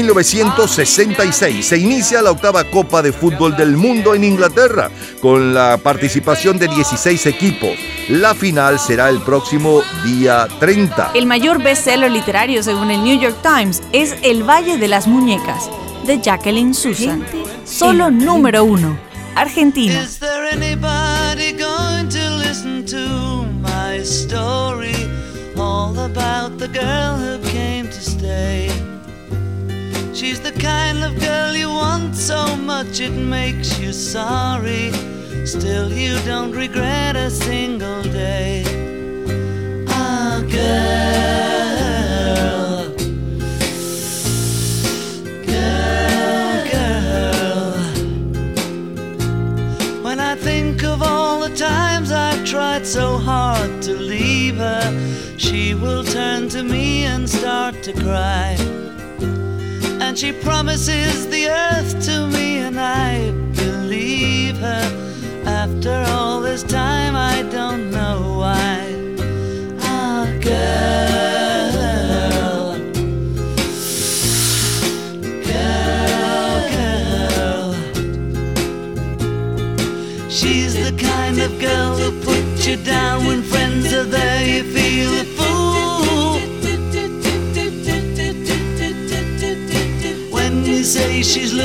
1966 se inicia la octava Copa de Fútbol del Mundo en Inglaterra con la participación de 16 equipos. La final será el próximo día 30. El mayor bestseller literario según el New York Times es El Valle de las Muñecas de Jacqueline Susan. Solo número uno. Argentina. much it makes you sorry. Still, you don't regret a single day. Ah, girl. Girl, girl. When I think of all the times I've tried so hard to leave her, she will turn to me and start to cry. And she promises the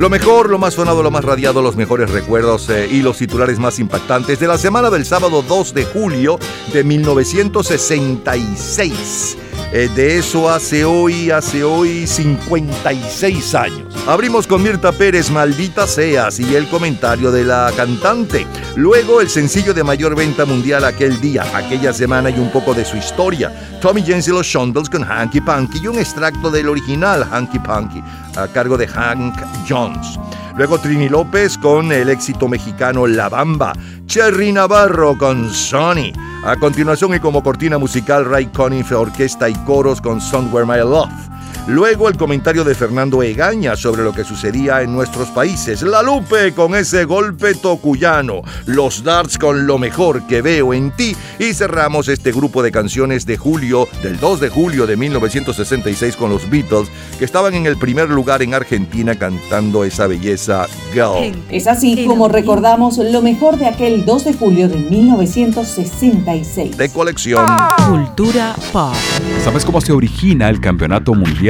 Lo mejor, lo más sonado, lo más radiado, los mejores recuerdos eh, y los titulares más impactantes de la semana del sábado 2 de julio de 1966. Eh, de eso hace hoy, hace hoy 56 años. Abrimos con Mirta Pérez, Maldita Seas, y el comentario de la cantante. Luego el sencillo de mayor venta mundial aquel día, aquella semana y un poco de su historia. Tommy James y los Shondells con Hanky Panky y un extracto del original Hanky Panky a cargo de Hank Jones. Luego Trini López con el éxito mexicano La Bamba. Cherry Navarro con Sonny. A continuación y como cortina musical Ray Conniff Orquesta y coros con Somewhere My Love. Luego el comentario de Fernando Egaña sobre lo que sucedía en nuestros países. La Lupe con ese golpe tocuyano. Los Darts con lo mejor que veo en ti. Y cerramos este grupo de canciones de julio, del 2 de julio de 1966 con los Beatles, que estaban en el primer lugar en Argentina cantando esa belleza Girl. Es así como recordamos lo mejor de aquel 2 de julio de 1966. De colección. Cultura pop. ¿Sabes cómo se origina el Campeonato Mundial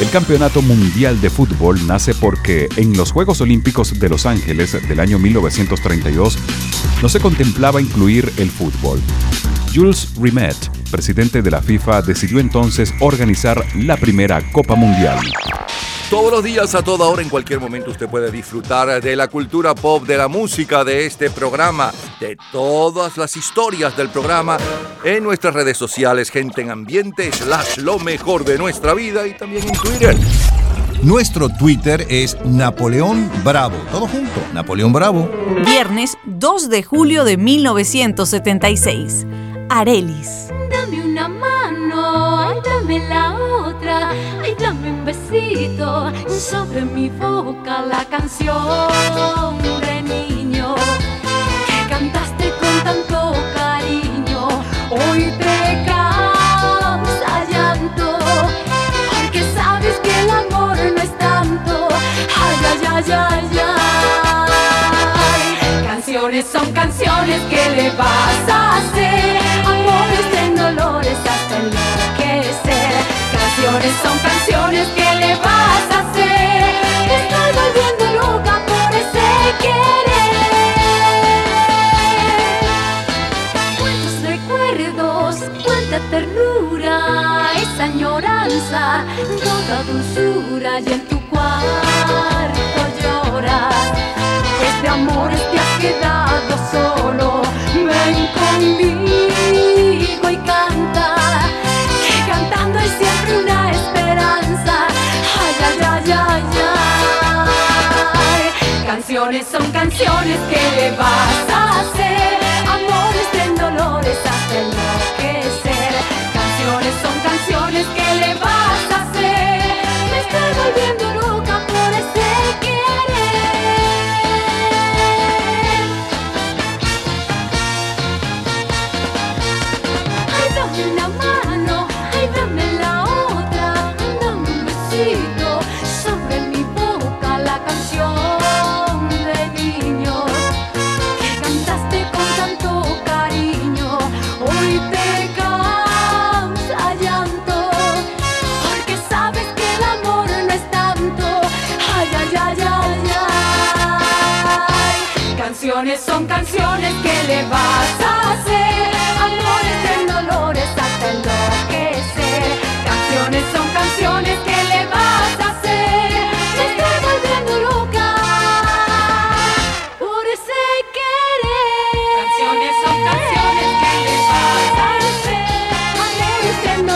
El Campeonato Mundial de Fútbol nace porque en los Juegos Olímpicos de Los Ángeles del año 1932 no se contemplaba incluir el fútbol. Jules Rimet, presidente de la FIFA, decidió entonces organizar la primera Copa Mundial. Todos los días, a toda hora, en cualquier momento, usted puede disfrutar de la cultura pop, de la música, de este programa, de todas las historias del programa en nuestras redes sociales, gente en ambiente, slash lo mejor de nuestra vida y también en Twitter. Nuestro Twitter es Napoleón Bravo. Todo junto, Napoleón Bravo. Viernes 2 de julio de 1976. Arelis. Dame una mano, ay, dame la otra, ay, dame sobre mi boca la canción de niño que cantaste con tanto cariño. Hoy te causa llanto porque sabes que el amor no es tanto. Ay, ay, ay, ay, ay. Canciones son canciones que le vas a hacer. Amores en dolores hasta enloquecer. Canciones son canciones que y en tu cuarto lloras. Este amor te has quedado solo, ven conmigo y canta, que cantando hay siempre una esperanza. Ay, ay, ay, ay, ay. Canciones son canciones que le vas a hacer, amores en dolores hasta enloquecer. Me Canciones son canciones que le vas a hacer. Amores en dolores hasta enloquecer. Canciones son canciones que le vas a hacer. Me estoy volviendo loca por ese querer. Canciones son canciones que le vas a hacer.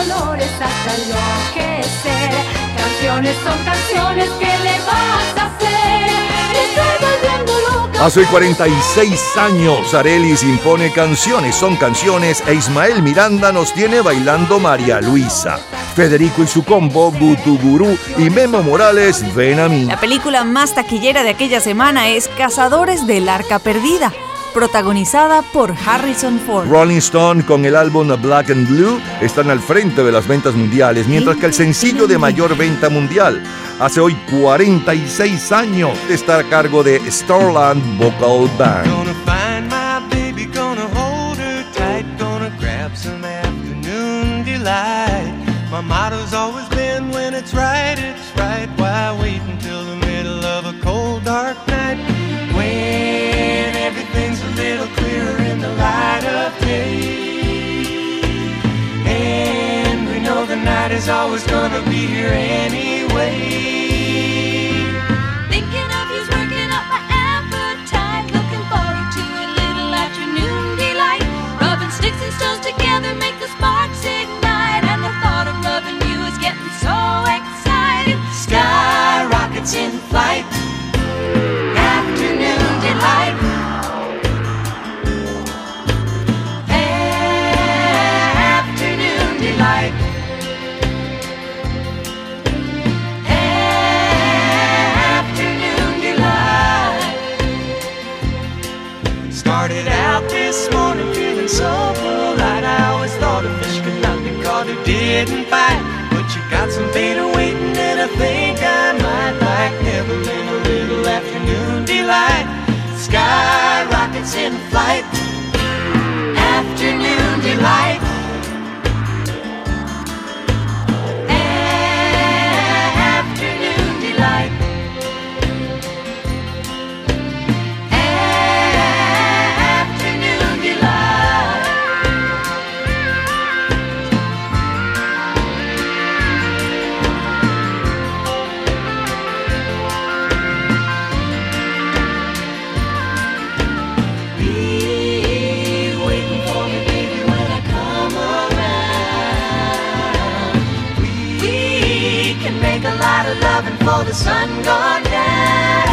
Amores enloquecer. Canciones son canciones, ¿qué le vas a hacer? Me estoy volviendo loca. Hace 46 años, Arelis impone canciones, son canciones, e Ismael Miranda nos tiene bailando María Luisa. Federico y su combo, Gutu Gurú y Memo Morales, ven a mí. La película más taquillera de aquella semana es Cazadores del Arca Perdida, protagonizada por Harrison Ford. Rolling Stone con el álbum Black and Blue están al frente de las ventas mundiales, mientras que el sencillo de mayor venta mundial hace hoy 46 años está a cargo de Starland Vocal Band. Sky in flight. Afternoon delight. Afternoon delight. Afternoon delight. Started out this morning feeling so polite. I always thought a fish could not be caught who didn't bite. But you got some beta waiting, and I think Like Evelyn a little afternoon delight. Sky rockets in flight. Afternoon delight. For the sun gone down.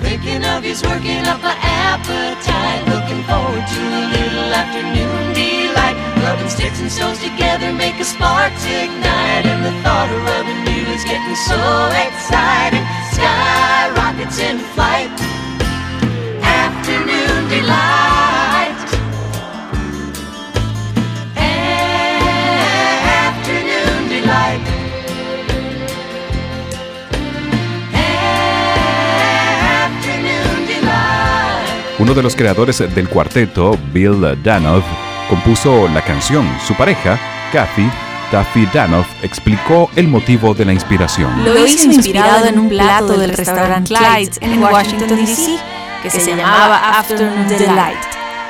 Thinking of you's working up an appetite. Looking forward to a little afternoon delight. Rubbing sticks and stones together make a spark ignite. And the thought of rubbing you is getting so exciting. Sky rockets in flight. Afternoon delight. Uno de los creadores del cuarteto, Bill Danoff, compuso la canción. Su pareja, Kathy Taffy Danoff, explicó el motivo de la inspiración. Lo hizo inspirado en un plato del restaurante Clyde's en Washington, D.C., que se llamaba Afternoon Delight,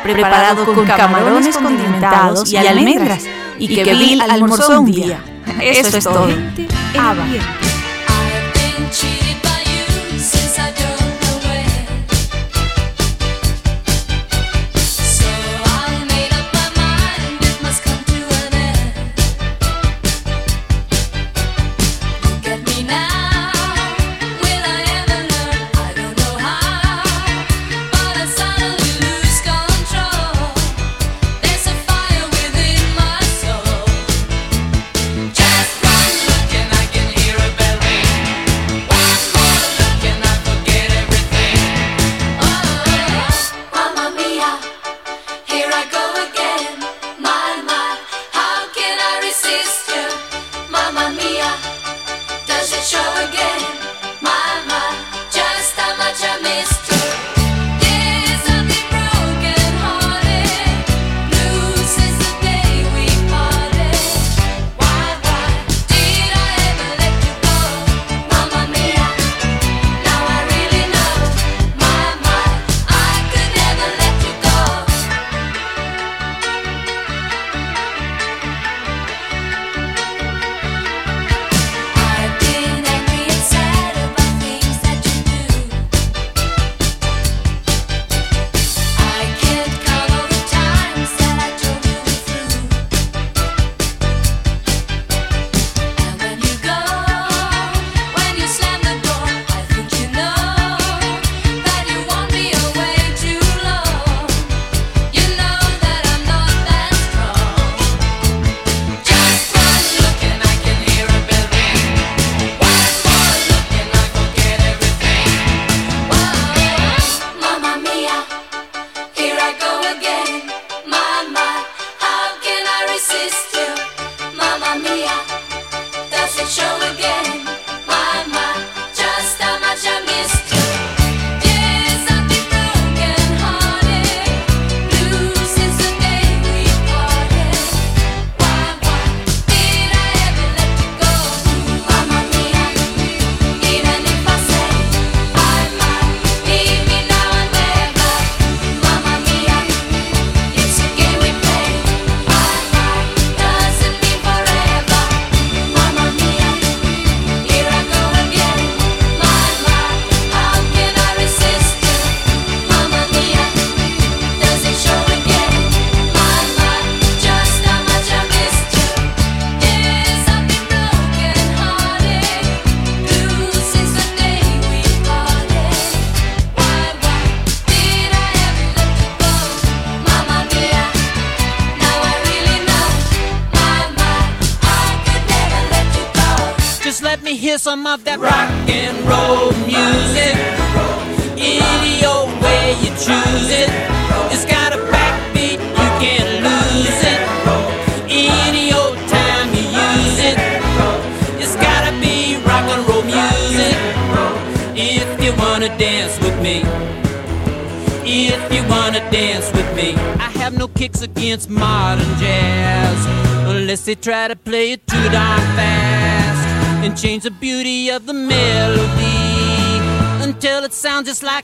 preparado con camarones condimentados y almendras, y que Bill almorzó un día. Eso es todo. Ava.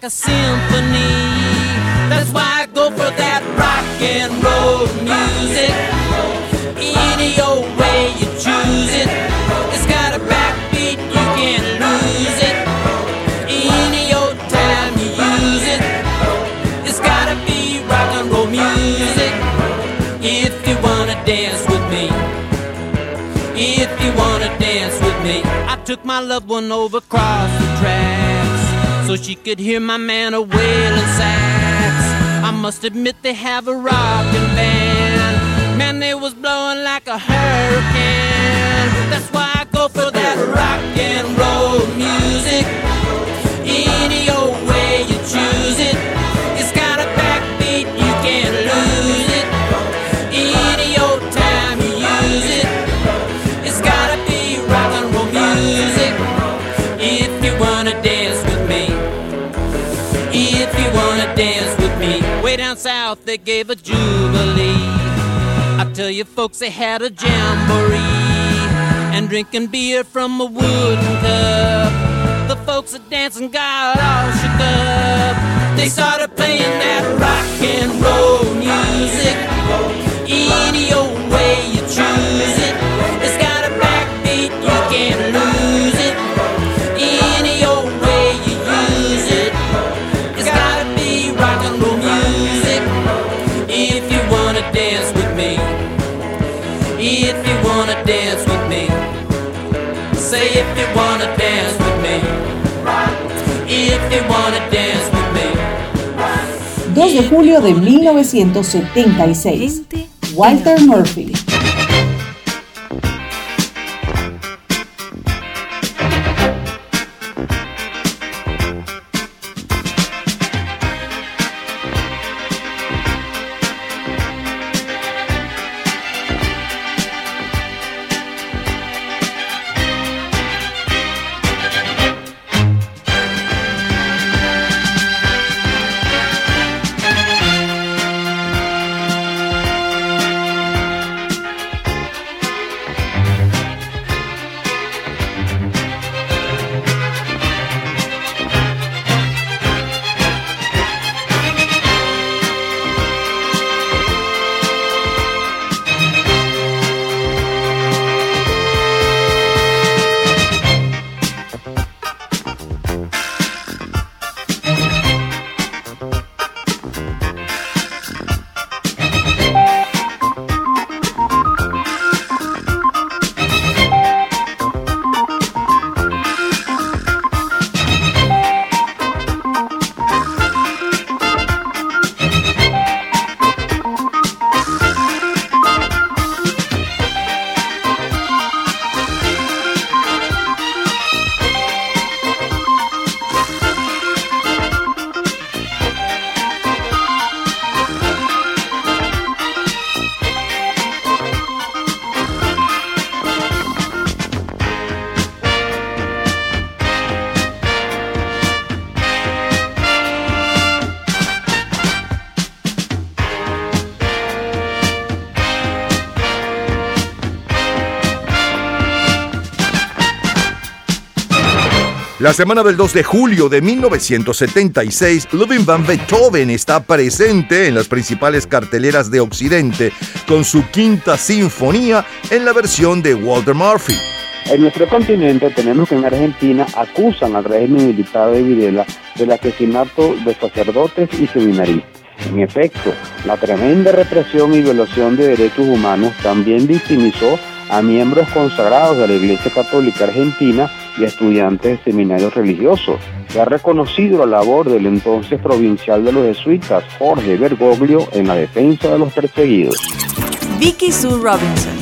Like a symphony. That's why I go for that rock and roll music. Any old way you choose it. It's got a backbeat, you can't lose it. Any old time you use it. It's gotta be rock and roll music. If you wanna dance with me. If you wanna dance with me. I took my loved one over across the tracks. So she could hear my man a wailing sax. I must admit they have a rockin' band. Man, they was blowing like a hurricane. They gave a jubilee. I tell you folks they had a jamboree. And drinking beer from a wooden cup. The folks at dancing got all shook up. They started playing that rock and roll music. Any old way 2 de julio de 1976. Walter Murphy. La semana del 2 de julio de 1976, Ludwig van Beethoven está presente en las principales carteleras de Occidente con su quinta sinfonía en la versión de Walter Murphy. En nuestro continente tenemos que en Argentina acusan al régimen militar de Videla del asesinato de sacerdotes y seminaristas. En efecto, la tremenda represión y violación de derechos humanos también victimizó a miembros consagrados de la Iglesia Católica Argentina y estudiantes de seminarios religiosos. Se ha reconocido la labor del entonces provincial de los jesuitas, Jorge Bergoglio, en la defensa de los perseguidos. Vicky Sue Robinson.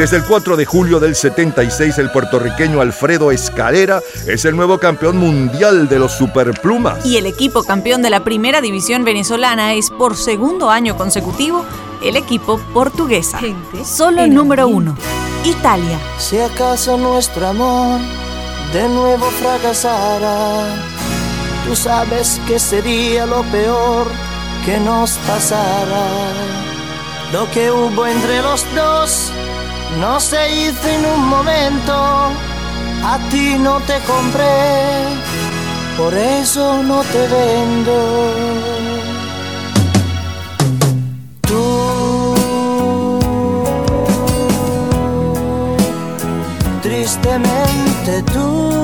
Desde el 4 de julio del 76, el puertorriqueño Alfredo Escalera es el nuevo campeón mundial de los Superplumas. Y el equipo campeón de la primera división venezolana es por segundo año consecutivo el equipo portuguesa. Solo número uno, Italia. Si acaso nuestro amor de nuevo fracasara, tú sabes que sería lo peor que nos pasara. Lo que hubo entre los dos no se hizo en un momento, a ti no te compré, por eso no te vendo. Tú, tristemente tú,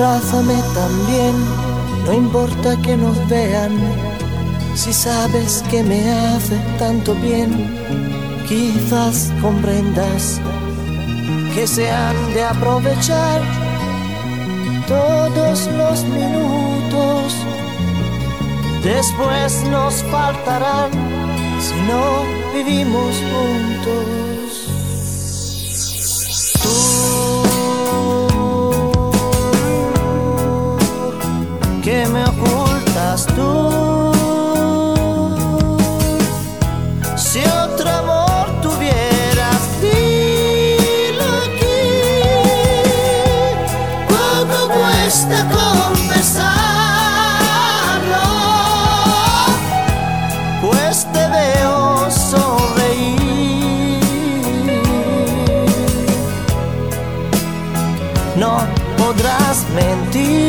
Abrázame también, no importa que nos vean, si sabes que me hace tanto bien, quizás comprendas que se han de aprovechar todos los minutos. Después nos faltarán si no vivimos juntos. deep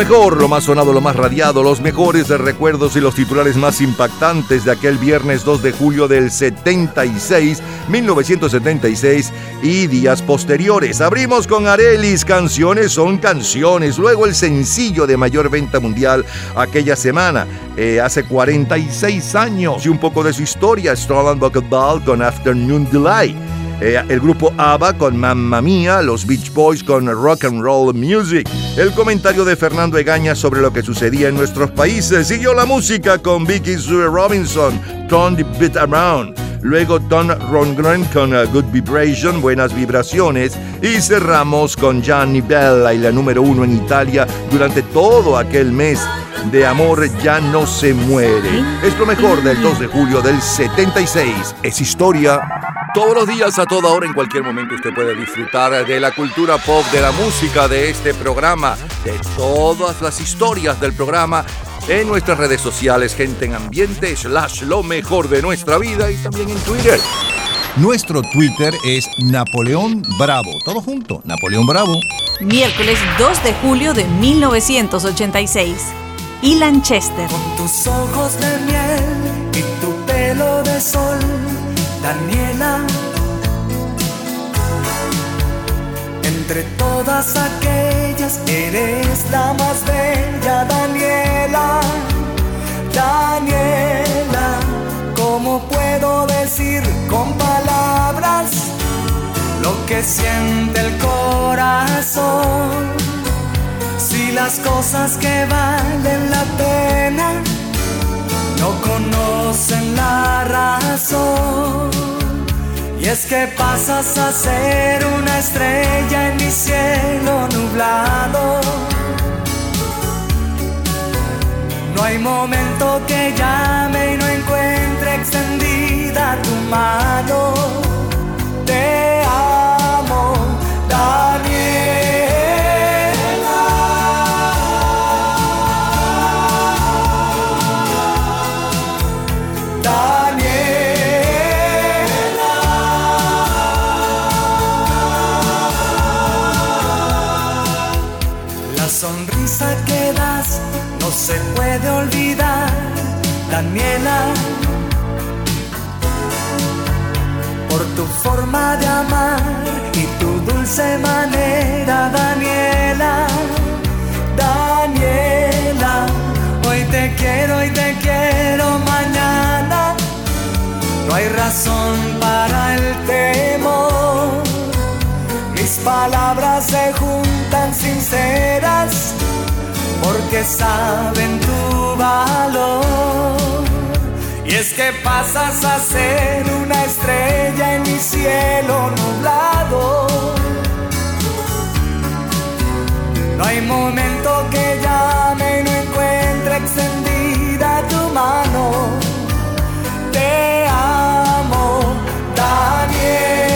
mejor, lo más sonado, lo más radiado, los mejores recuerdos y los titulares más impactantes de aquel viernes 2 de julio del 76, 1976 y días posteriores. Abrimos con Arelis, canciones son canciones. Luego el sencillo de mayor venta mundial aquella semana, eh, hace 46 años. Y un poco de su historia, Stolen Bucket Ball con Afternoon Delight. Eh, el grupo ABBA con Mamma Mía, los Beach Boys con Rock and Roll Music. El comentario de Fernando Egaña sobre lo que sucedía en nuestros países. Siguió la música con Vicky Sue Robinson, Turn the Beat Around. Luego Don Rongren con uh, Good Vibration, Buenas Vibraciones. Y cerramos con Gianni Bella y la número uno en Italia durante todo aquel mes de Amor ya no se muere. Es lo mejor del 2 de julio del 76. Es historia. Todos los días, a toda hora, en cualquier momento, usted puede disfrutar de la cultura pop, de la música, de este programa, de todas las historias del programa en nuestras redes sociales, gente en ambiente, slash lo mejor de nuestra vida y también en Twitter. Nuestro Twitter es Napoleón Bravo. Todo junto, Napoleón Bravo. Miércoles 2 de julio de 1986. Ilan Chester. tus ojos de miel y tu pelo de sol, Daniela. Entre todas aquellas eres la más bella, Daniela. Daniela, ¿cómo puedo decir con palabras lo que siente el corazón? Si las cosas que valen la pena no conocen la razón. Y es que pasas a ser una estrella en mi cielo nublado. No hay momento que llame y no encuentre extendida tu mano. Te tu forma de amar y tu dulce manera, Daniela. Daniela, hoy te quiero y te quiero mañana. No hay razón para el temor. Mis palabras se juntan sinceras porque saben tu valor. Y es que pasas a ser una estrella en mi cielo nublado. No hay momento que llame y no encuentre extendida tu mano. Te amo, Daniela.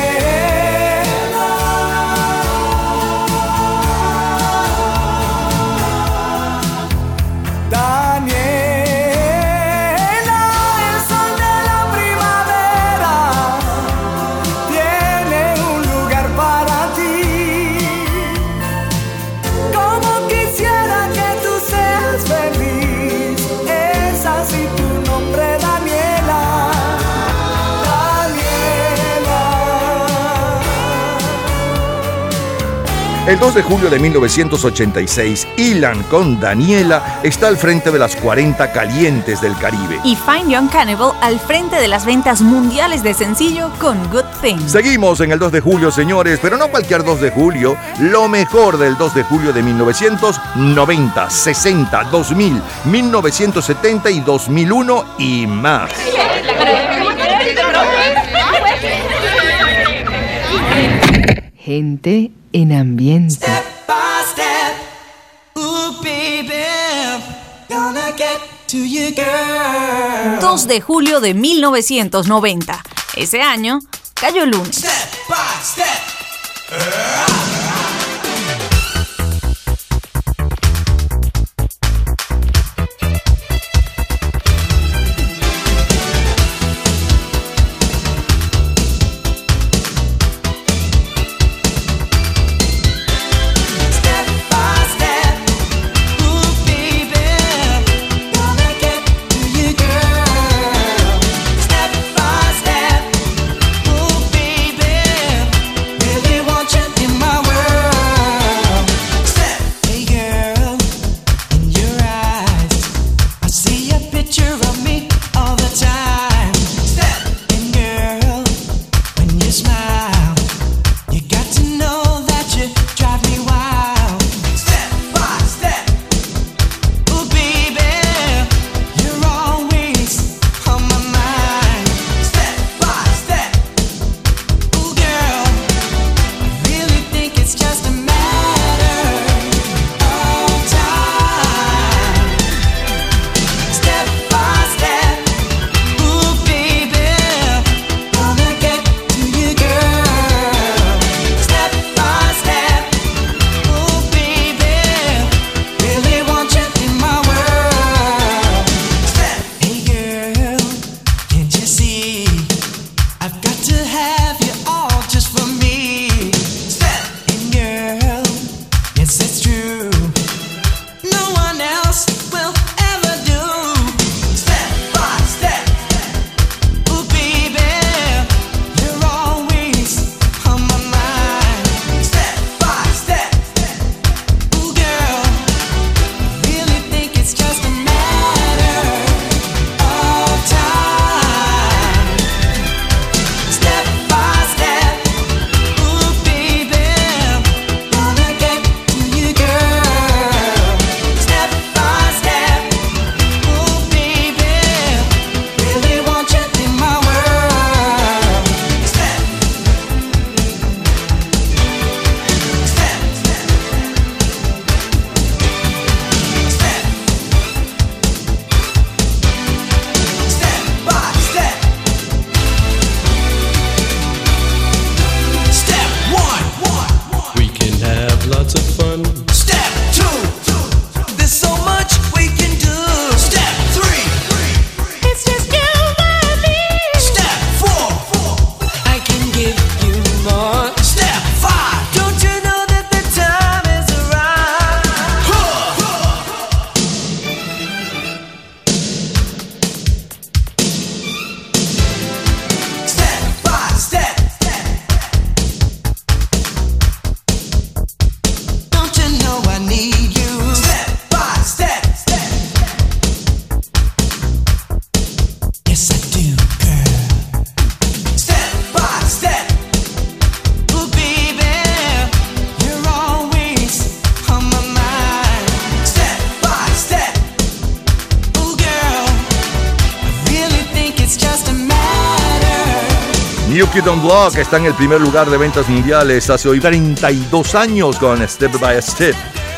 El 2 de julio de 1986, Ilan con Daniela está al frente de las 40 calientes del Caribe. Y Fine Young Cannibal al frente de las ventas mundiales de sencillo con Good Thing. Seguimos en el 2 de julio, señores, pero no cualquier 2 de julio, lo mejor del 2 de julio de 1990, 60, 2000, 1970 y 2001 y más. Gente en ambiente. by step. Ooh, baby, gonna get to you, girl. 2 de julio de 1990. Ese año cayó lunes. By step. Step Block está en el primer lugar de ventas mundiales hace hoy 32 años con Step by Step.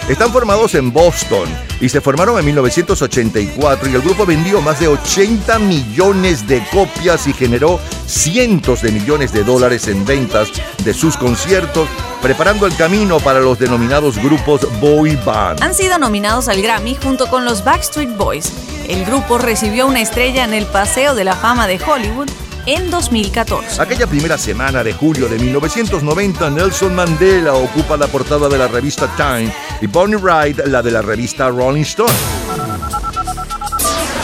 Están formados en Boston y se formaron en 1984 y el grupo vendió más de 80 millones de copias y generó cientos de millones de dólares en ventas de sus conciertos, preparando el camino para los denominados grupos boy band. Han sido nominados al Grammy junto con los Backstreet Boys. El grupo recibió una estrella en el Paseo de la Fama de Hollywood en 2014. Aquella primera semana de julio de 1990, Nelson Mandela ocupa la portada de la revista Time y Bonnie Wright la de la revista Rolling Stone.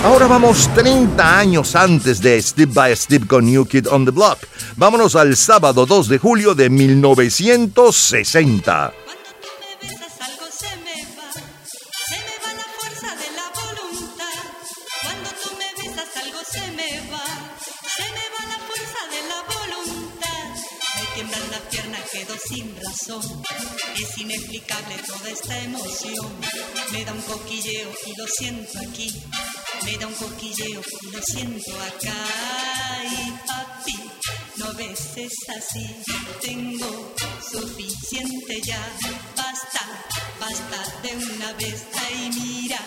Ahora vamos 30 años antes de Step by Step con New Kid on the Block. Vámonos al sábado 2 de julio de 1960. Y lo siento aquí. Me da un coquilleo y lo siento acá. Y papi, no beses así. Tengo suficiente ya. Basta, basta de una vez. Ay, mira,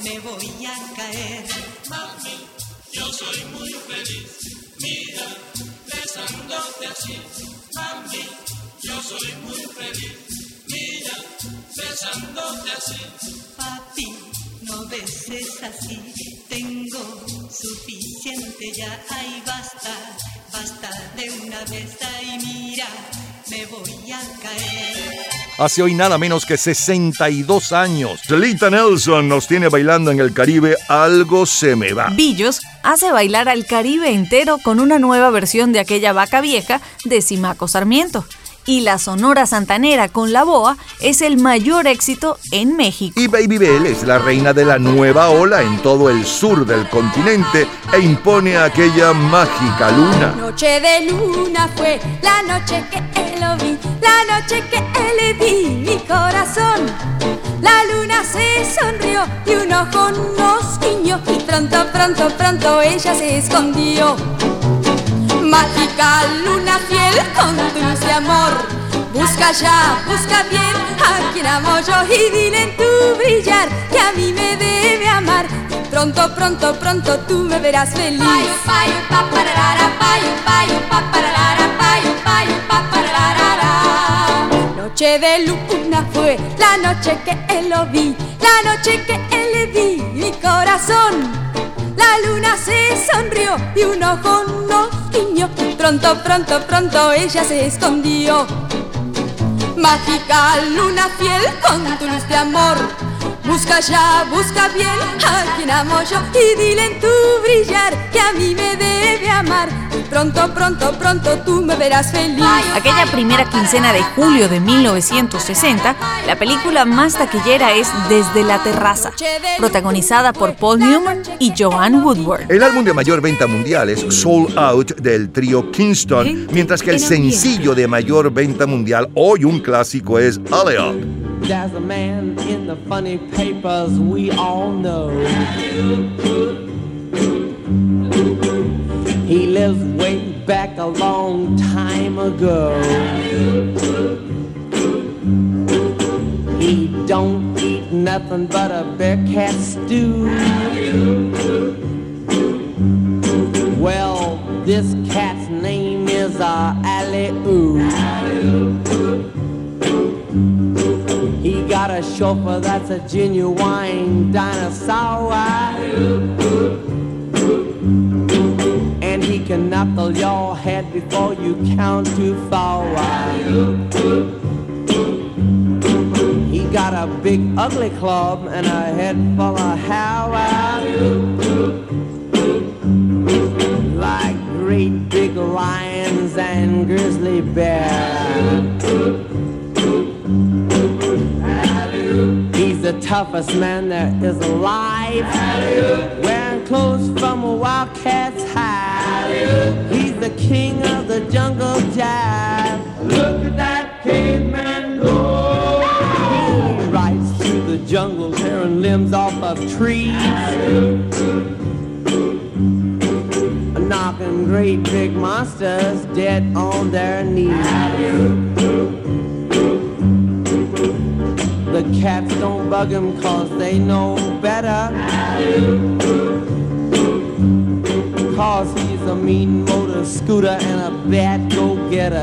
me voy a caer. Mami, yo soy muy feliz. Mira, besándote así. Mami, yo soy muy feliz. Mira, besándote así. Papi, no beses así. Tengo suficiente ya. Ay, basta, basta de una vez. Ay, mira, me voy a caer. Hace hoy nada menos que 62 años. Delita Nelson nos tiene bailando en el Caribe Algo se me va. Billos hace bailar al Caribe entero con una nueva versión de aquella vaca vieja de Simaco Sarmiento. Y la Sonora Santanera con la Boa es el mayor éxito en México. Y Baby Bell es la reina de la nueva ola en todo el sur del continente e impone aquella mágica luna. Noche de luna fue la noche que él lo vi, la noche que él le di mi corazón. La luna se sonrió y un ojo nos guiñó y pronto, pronto, pronto ella se escondió. Mágica luna fiel con de amor. Busca ya, busca bien a quien amo yo y dile en tu brillar que a mí me debe amar. Pronto, pronto, pronto tú me verás feliz. Payo, payo, pa, pararara, payo, payo, pa, pararara, payo, payo, pa, pararara. Noche de luna fue la noche que él lo vi, la noche que él le di mi corazón. La luna se sonrió y un ojo nos guiñó. Pronto, pronto, pronto ella se escondió. Mágica luna fiel con tu luz de amor. Busca ya, busca bien a quien amo yo y dile en tu brillar que a mí me debe amar. Y pronto, pronto, pronto tú me verás feliz. Aquella primera quincena de julio de 1960, la película más taquillera es Desde la Terraza, protagonizada por Paul Newman y Joanne Woodward. El álbum de mayor venta mundial es Soul Out del trío Kingston, mientras que el sencillo de mayor venta mundial, hoy un clásico, es Alley Up. There's a man in the funny papers we all know. He lives way back a long time ago. He don't eat nothing but a bear cat stew. Well, this cat's name is uh, Ali He got a chauffeur that's a genuine dinosaur. And he can knuckle your head before you count too far. He got a big ugly club and a head full of hair. Like great big lions and grizzly bears. He's the toughest man there is alive. Wearing clothes from a wildcat's hide. He's the king of the jungle jive. Look at that caveman go. He rides through the jungle tearing limbs off of trees. Knocking great big monsters dead on their knees. Cats don't bug him cause they know better. Cause he's a mean motor scooter and a bad go-getter.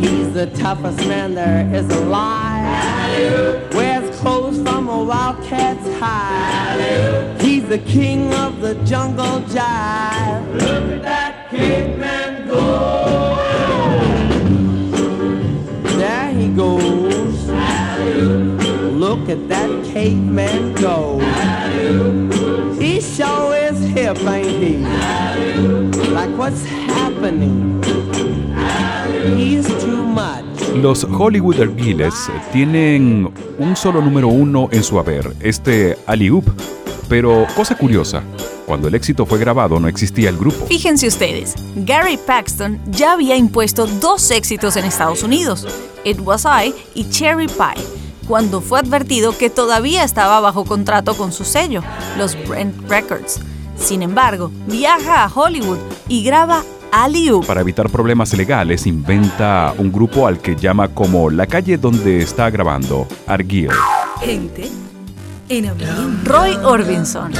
He's the toughest man there is alive. Wears clothes from a wildcat's hide. He's the king of the jungle jive. Look at that caveman go. Goes. Look at that caveman go. He sure is hip, ain't he? Like what's happening? He's too much. Los Hollywood Herbiles tienen un solo número uno en su haber, este Alley Oop. Pero, cosa curiosa, cuando el éxito fue grabado no existía el grupo. Fíjense ustedes, Gary Paxton ya había impuesto dos éxitos en Estados Unidos, It Was I y Cherry Pie, cuando fue advertido que todavía estaba bajo contrato con su sello, los Brent Records. Sin embargo, viaja a Hollywood y graba Oop. Para evitar problemas legales, inventa un grupo al que llama como la calle donde está grabando, Argyll. Gente en. Roy Orbison.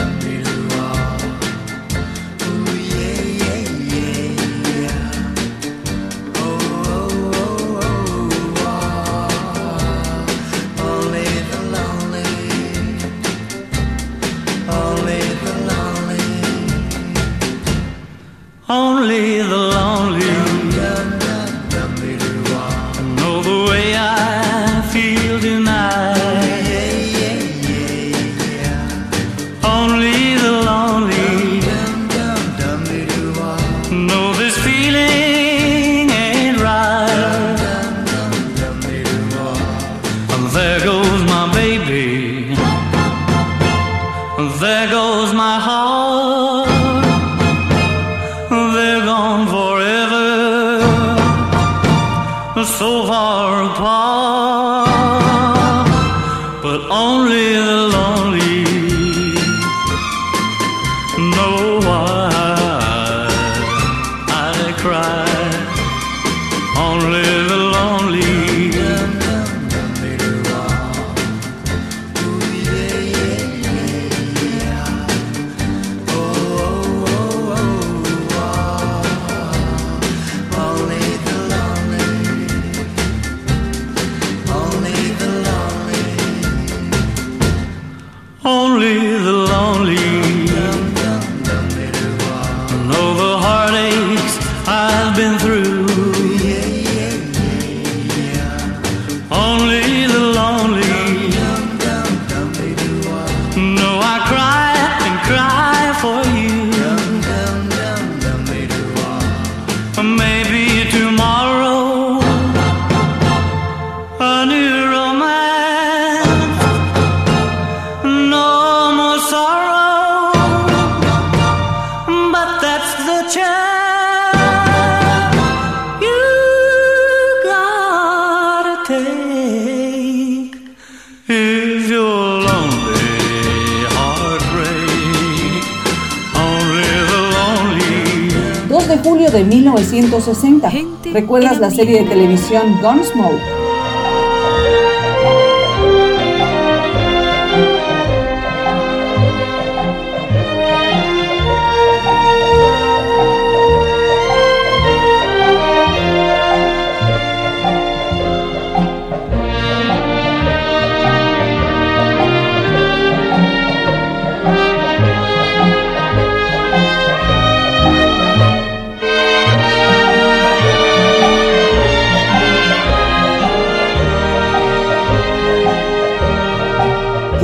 1960. ¿Recuerdas la serie de televisión Gunsmoke?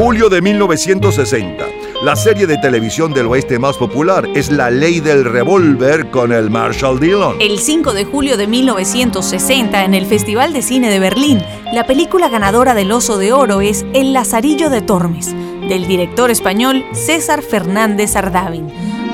Julio de 1960. La serie de televisión del oeste más popular es La Ley del Revólver con el Marshall Dillon. El 5 de julio de 1960, en el Festival de Cine de Berlín, la película ganadora del Oso de Oro es El Lazarillo de Tormes, del director español César Fernández Ardávin,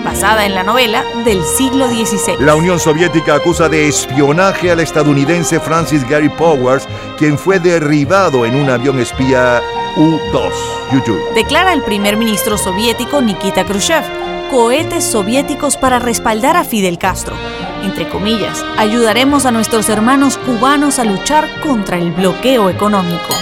basada en la novela del siglo XVI. La Unión Soviética acusa de espionaje al estadounidense Francis Gary Powers, quien fue derribado en un avión espía U-2. YouTube. Declara el primer ministro soviético Nikita Khrushchev. Cohetes soviéticos para respaldar a Fidel Castro. Entre comillas, ayudaremos a nuestros hermanos cubanos a luchar contra el bloqueo económico.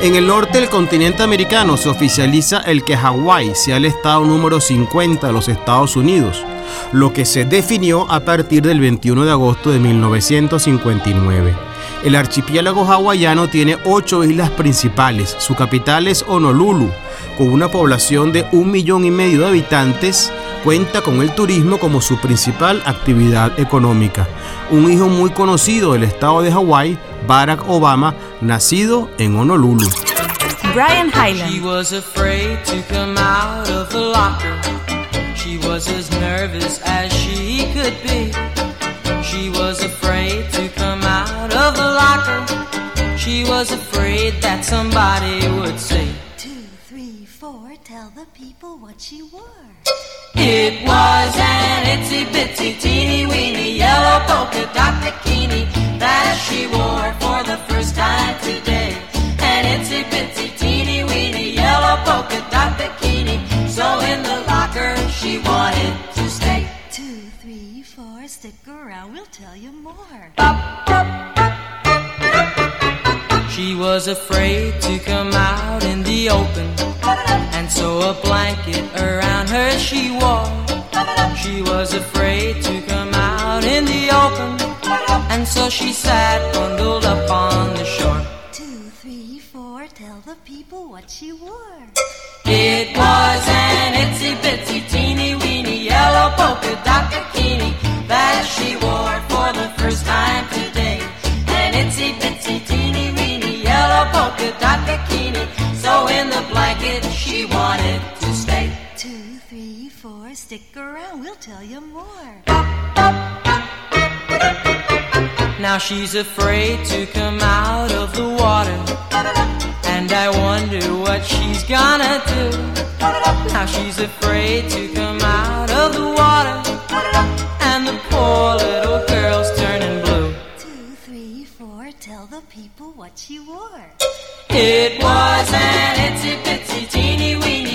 En el norte del continente americano se oficializa el que Hawái sea el estado número 50 de los Estados Unidos, lo que se definió a partir del 21 de agosto de 1959. El archipiélago hawaiano tiene ocho islas principales. Su capital es Honolulu, con una población de un millón y medio de habitantes. Cuenta con el turismo como su principal actividad económica. Un hijo muy conocido del estado de Hawái, Barack Obama, nacido en Honolulu. Brian She Highland. was afraid to come out of the locker. She was as nervous as she could be. She was afraid She was afraid that somebody would say, Two, three, four, tell the people what she wore. It was an itsy bitsy teeny weeny yellow polka dot bikini that she wore for the first time today. An itsy bitsy teeny weeny yellow polka dot bikini. So in the locker she wanted to stay. Two, three, four, stick around, we'll tell you more. She was afraid to come out in the open, and so a blanket around her she wore. She was afraid to come out in the open, and so she sat bundled up on the shore. Two, three, four, tell the people what she wore. It was an itsy bitsy teeny weeny yellow polka dot bikini that she wore In the blanket she wanted to stay. Two, three, four, stick around, we'll tell you more. Now she's afraid to come out of the water. And I wonder what she's gonna do. Now she's afraid to come out of the water. And the poor what she wore. It was an itsy bitsy teeny weeny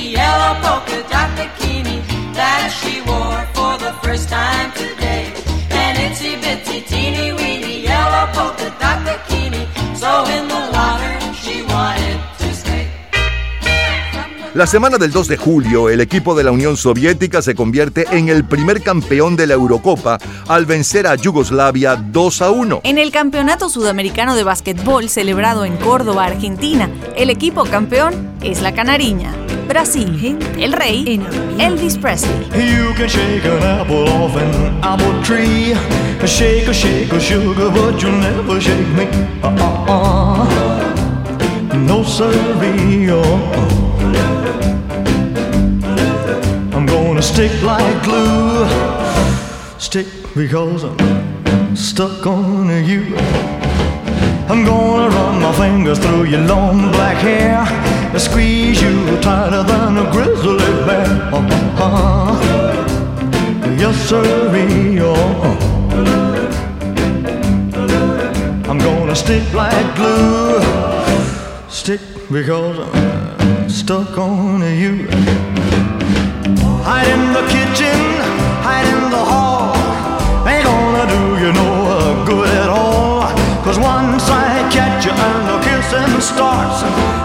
La semana del 2 de julio, el equipo de la Unión Soviética se convierte en el primer campeón de la Eurocopa al vencer a Yugoslavia 2 a 1. En el Campeonato Sudamericano de Básquetbol celebrado en Córdoba, Argentina, el equipo campeón es la Canariña. Brasil, el rey, Elvis Presley. You can shake an apple off an apple tree. Shake a shake a sugar, but you'll never shake me. Uh-uh-uh. No siree. I'm gonna stick like glue. Stick because I'm stuck on you. I'm gonna run my fingers through your long black hair. And squeeze you tighter than a grizzly bear. Uh-huh. Yes. Oh. I'm gonna stick like glue. Stick because I'm stuck on you. Hide in the kitchen, hide in the hall. Ain't gonna do you no good at all. Cause once I catch you and the kissing starts,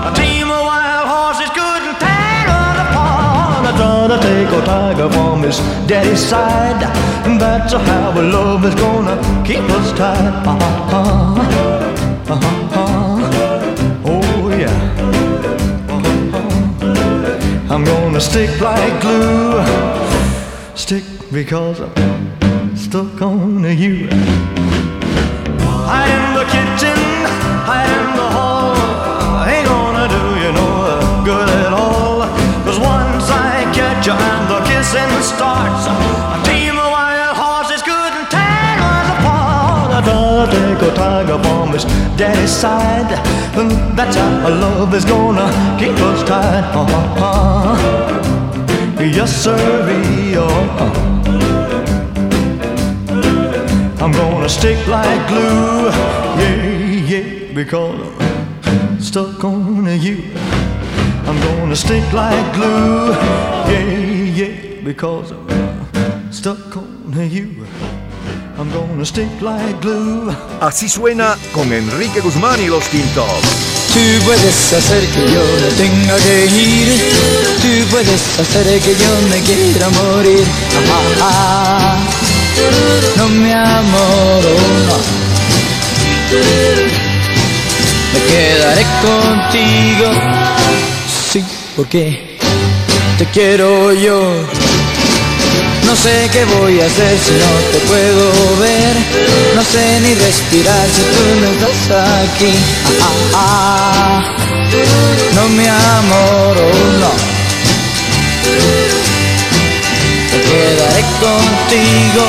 a team of wild horses couldn't tear us apart. I try to take a tiger from his daddy's side. And that's how our love is gonna keep us tied. Uh-huh. Uh-huh. I'm gonna stick like glue. Stick because I'm stuck on you. Hide in the kitchen, hide in the hall. I Ain't gonna do you no good at all. Cause once I catch you and the kissing starts, a tiger from his daddy's side. That's how love is gonna keep us tied. Uh-huh. Yes, sir, oh. I'm gonna stick like glue, yeah, yeah, because I'm stuck on you. I'm gonna stick like glue. Yeah, yeah, because I'm stuck on you. Así suena con Enrique Guzmán y los Tintos. Tú puedes hacer que yo no tenga que ir. Tú puedes hacer que yo me quiera morir. Ah, ah, ah. No me amoro, no. Me quedaré contigo. Sí, porque te quiero yo. No sé qué voy a hacer si no te puedo ver. No sé ni respirar si tú no estás aquí. Ah, ah, ah. No me amoro, no. Me quedaré contigo.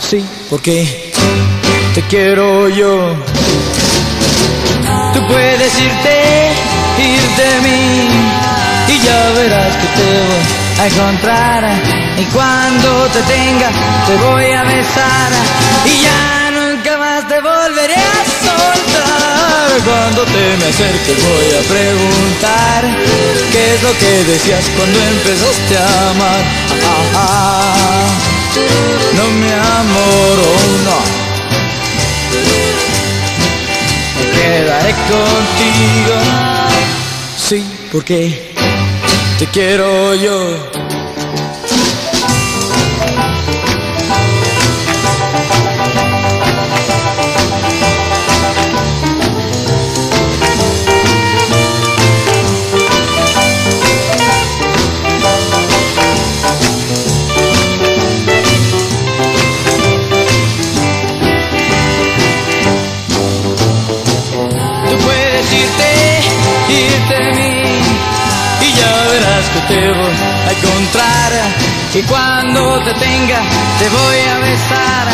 Sí, porque te quiero yo. Tú puedes irte, irte de mí. Y ya verás que te voy a encontrar. Y cuando te tenga, te voy a besar. Y ya nunca más te volveré a soltar. Cuando te me acerques, voy a preguntar: ¿Qué es lo que decías cuando empezaste a amar? No me amoro, no. Me quedaré contigo. Sí, porque te quiero yo. Te voy a encontrar. Y cuando te tenga te voy a besar.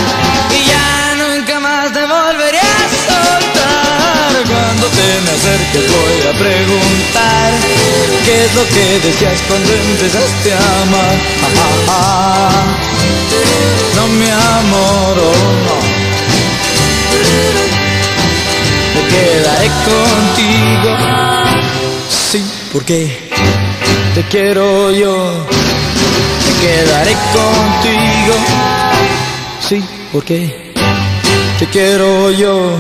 Y ya nunca más te volveré a soltar. Cuando te me acerques voy a preguntar qué es lo que decías cuando empezaste a amar Ah, ah, ah. no me amoro no. Me quedaré contigo. Sí, porque te quiero yo. Me quedaré contigo. Sí, porque te quiero yo.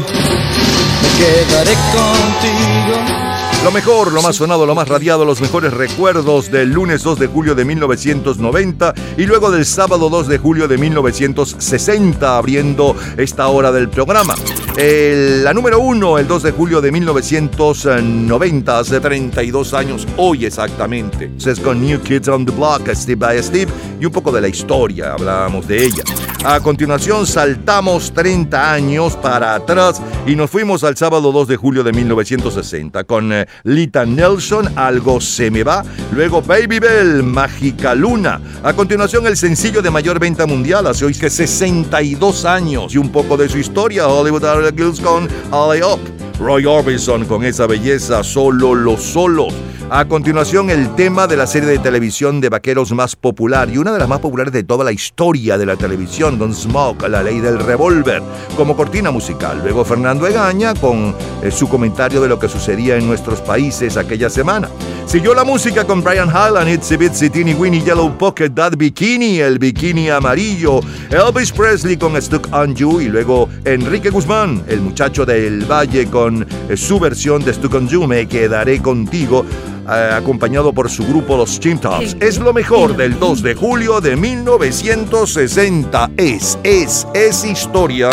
Me quedaré contigo. Lo mejor, lo más sonado, lo más radiado, los mejores recuerdos del lunes 2 de julio de 1990 y luego del sábado 2 de julio de 1960, abriendo esta hora del programa. La número uno, el 2 de julio de 1990, hace 32 años, hoy exactamente. Es con New Kids on the Block, Steve by Steve, y un poco de la historia, hablábamos de ella. A continuación, saltamos 30 años para atrás y nos fuimos al sábado 2 de julio de 1960 con eh, Lita Nelson, Algo se me va. Luego Baby Bell, Mágica Luna. A continuación, el sencillo de mayor venta mundial hace hoy que 62 años y un poco de su historia. Hollywood Girls con Alley Up. Roy Orbison con esa belleza, solo los solos. A continuación, el tema de la serie de televisión de vaqueros más popular y una de las más populares de toda la historia de la televisión, Don Smoke, La Ley del Revólver, como cortina musical. Luego Fernando Egaña con eh, su comentario de lo que sucedía en nuestros países aquella semana. Siguió la música con Brian Hyland, Itsy Bitsy Teeny Weeny Yellow Pocket, That Bikini, el bikini amarillo, Elvis Presley con Stuck on You y luego Enrique Guzmán, el muchacho del Valle con eh, su versión de Stuck on You, Me Quedaré Contigo, eh, acompañado por su grupo Los Chimtops. Es lo mejor del 2 de julio de 1960. Es, es, es historia.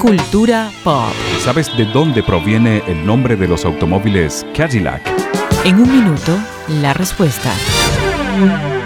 Cultura pop. ¿Sabes de dónde proviene el nombre de los automóviles Cadillac? En un minuto, la respuesta.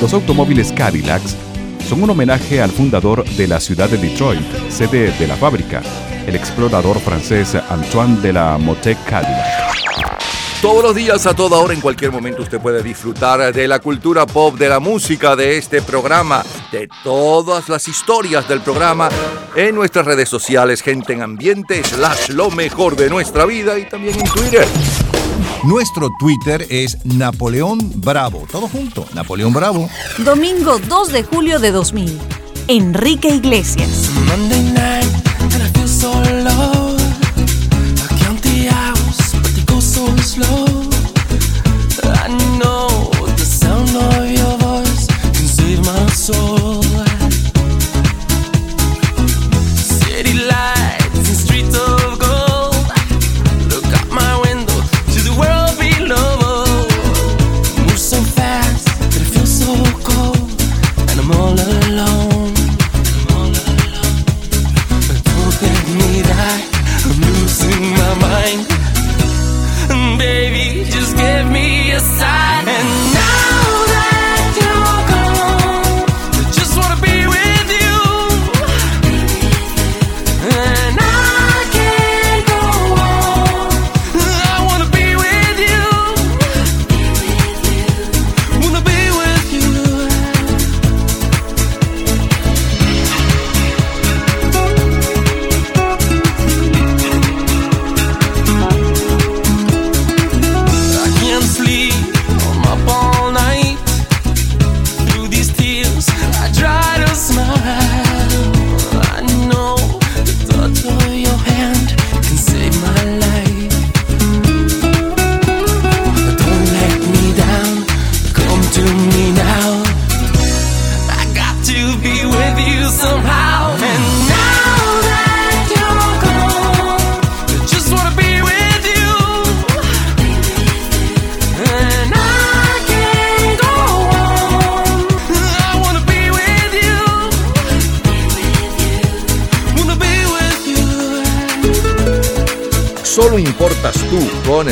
Los automóviles Cadillacs son un homenaje al fundador de la ciudad de Detroit, sede de la fábrica, el explorador francés Antoine de la Motte Cadillac. Todos los días, a toda hora, en cualquier momento, usted puede disfrutar de la cultura pop, de la música, de este programa, de todas las historias del programa en nuestras redes sociales, gente en ambiente, slash lo mejor de nuestra vida y también en Twitter. Nuestro Twitter es Napoleón Bravo. Todo junto, Napoleón Bravo. Domingo 2 de julio de 2000. Enrique Iglesias. Monday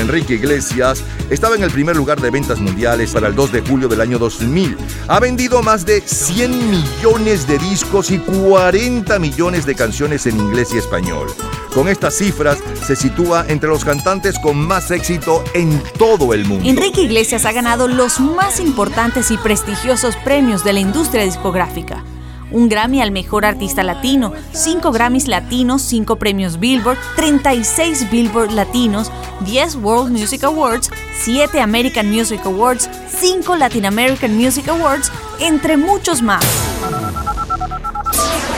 Enrique Iglesias estaba en el primer lugar de ventas mundiales para el 2 de julio del año 2000. Ha vendido más de 100 millones de discos y 40 millones de canciones en inglés y español. Con estas cifras se sitúa entre los cantantes con más éxito en todo el mundo. Enrique Iglesias ha ganado los más importantes y prestigiosos premios de la industria discográfica. Un Grammy al Mejor Artista Latino, 5 Grammys Latinos, 5 premios Billboard, 36 Billboard Latinos, 10 World Music Awards, 7 American Music Awards, 5 Latin American Music Awards, entre muchos más.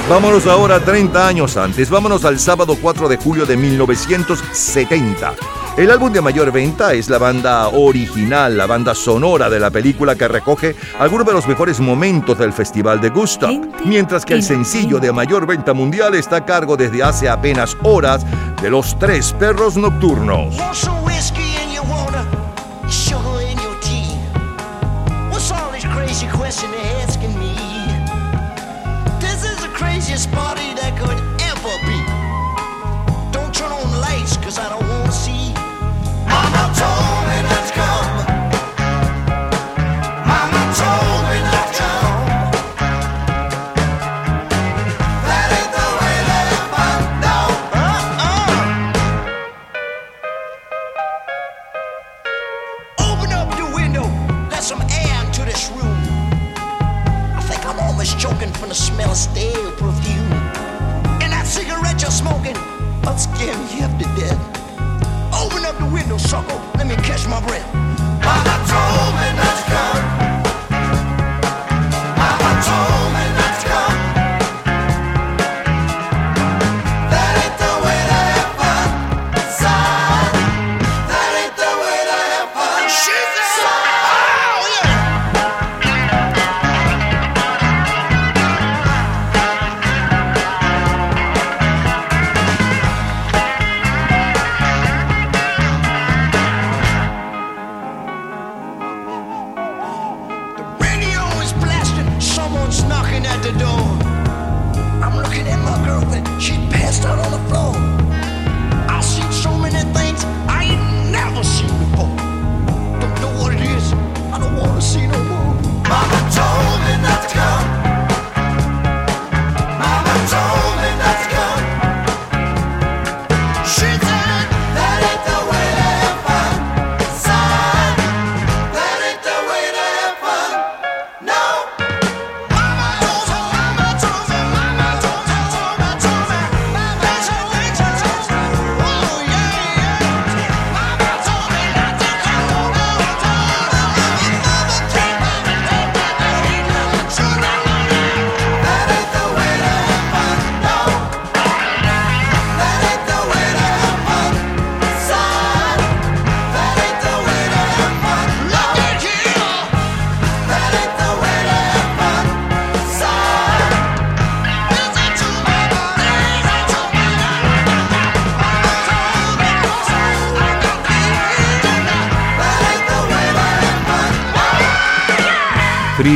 Vámonos ahora 30 años antes, vámonos al sábado 4 de julio de 1970. El álbum de mayor venta es la banda original, la banda sonora de la película que recoge algunos de los mejores momentos del Festival de Gusto, mientras que el sencillo de mayor venta mundial está a cargo desde hace apenas horas de los Tres Perros Nocturnos.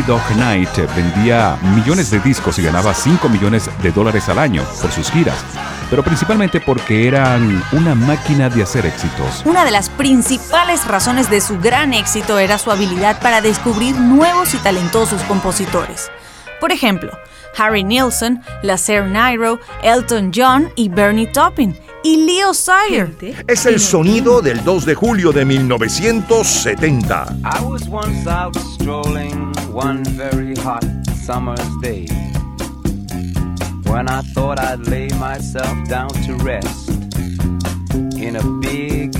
Dog Night vendía millones de discos y ganaba 5 millones de dólares al año por sus giras, pero principalmente porque eran una máquina de hacer éxitos. Una de las principales razones de su gran éxito era su habilidad para descubrir nuevos y talentosos compositores. Por ejemplo, Harry Nilsson, Lacer Nairo, Elton John y Bernie Taupin, y Leo Sayer. Es el sonido del 2 de julio de 1970. I was once out strolling one very hot summer's day when I thought I'd lay myself down to rest in a big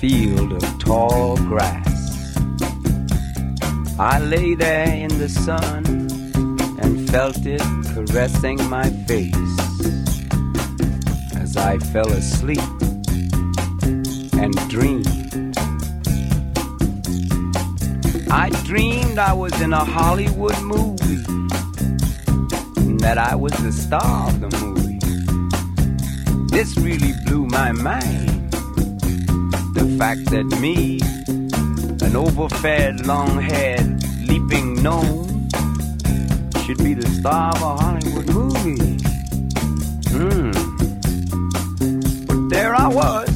field of tall grass. I lay there in the sun and felt it caressing my face as I fell asleep and dreamed. I dreamed I was in a Hollywood movie, and that I was the star of the movie. This really blew my mind. The fact that me, an overfed, long haired, leaping gnome, should be the star of a Hollywood movie. Hmm. But there I was.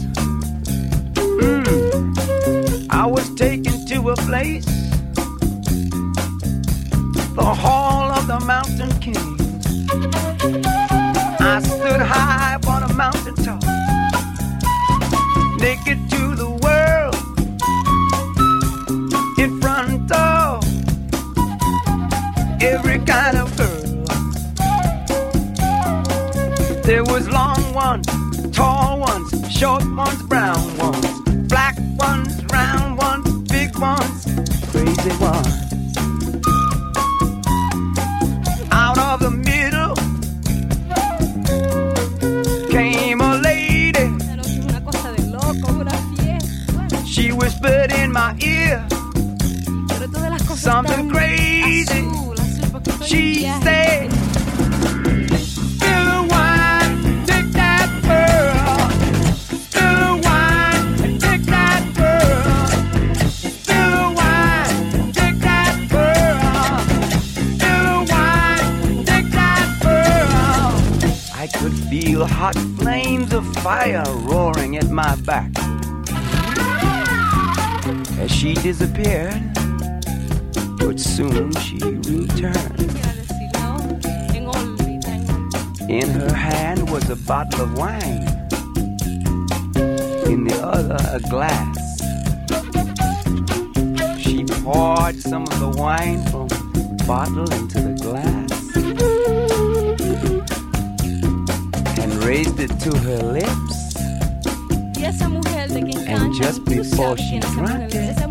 Hmm. I was taken to a place the hall of the mountain king. I stood high upon a mountain top, naked to the world, in front of every kind of girl. There was long ones, tall ones, short ones, disappeared, but soon she returned. In her hand was a bottle of wine, in the other, a glass. She poured some of the wine from the bottle into the glass and raised it to her lips. Y esa mujer de que And just before she quién es esa drank it,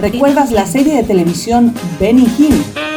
¿Recuerdas la serie de televisión Benny Hill?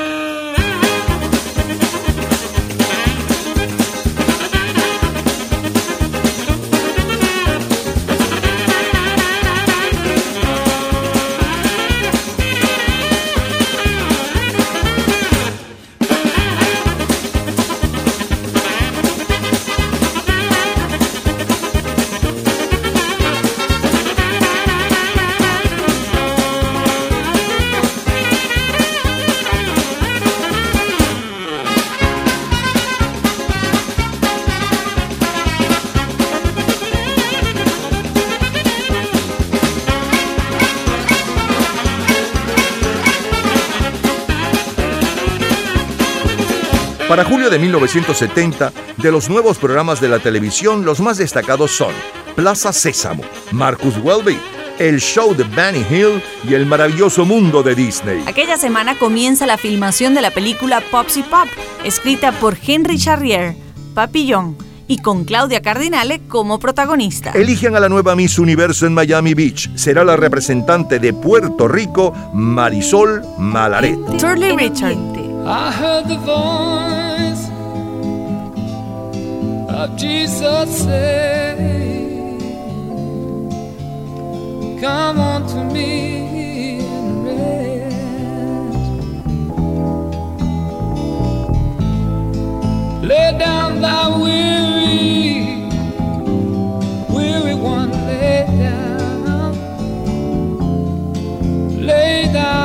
de 1970, de los nuevos programas de la televisión, los más destacados son Plaza Sésamo, Marcus Welby, el show de Benny Hill y el maravilloso mundo de Disney. Aquella semana comienza la filmación de la película Popsy Pop, escrita por Henry Charrier, Papillon, y con Claudia Cardinale como protagonista. Eligen a la nueva Miss Universo en Miami Beach. Será la representante de Puerto Rico, Marisol Malaret. Turley Richard. I heard the voice. Jesus said, Come unto me and rest. Lay down thy weary, weary one, lay down, lay down.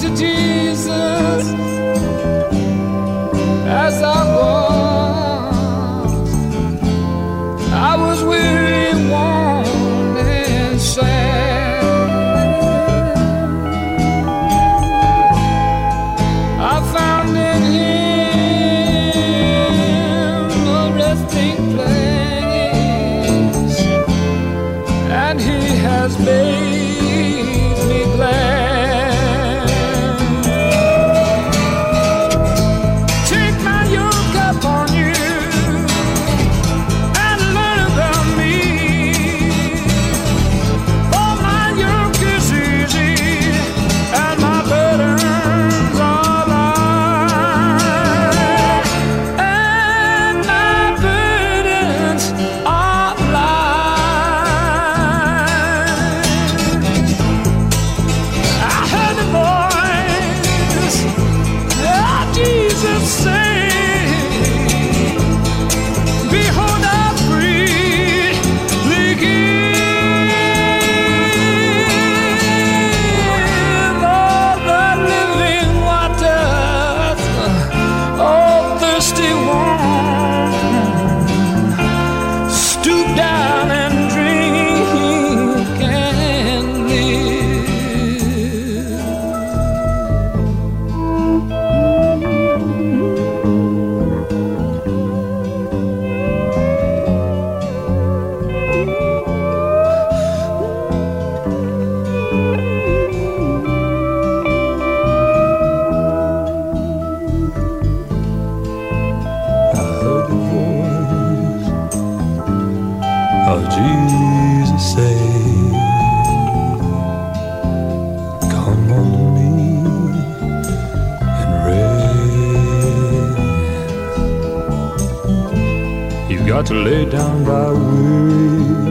to Jesus as I was. I was weary. To lay down by weary.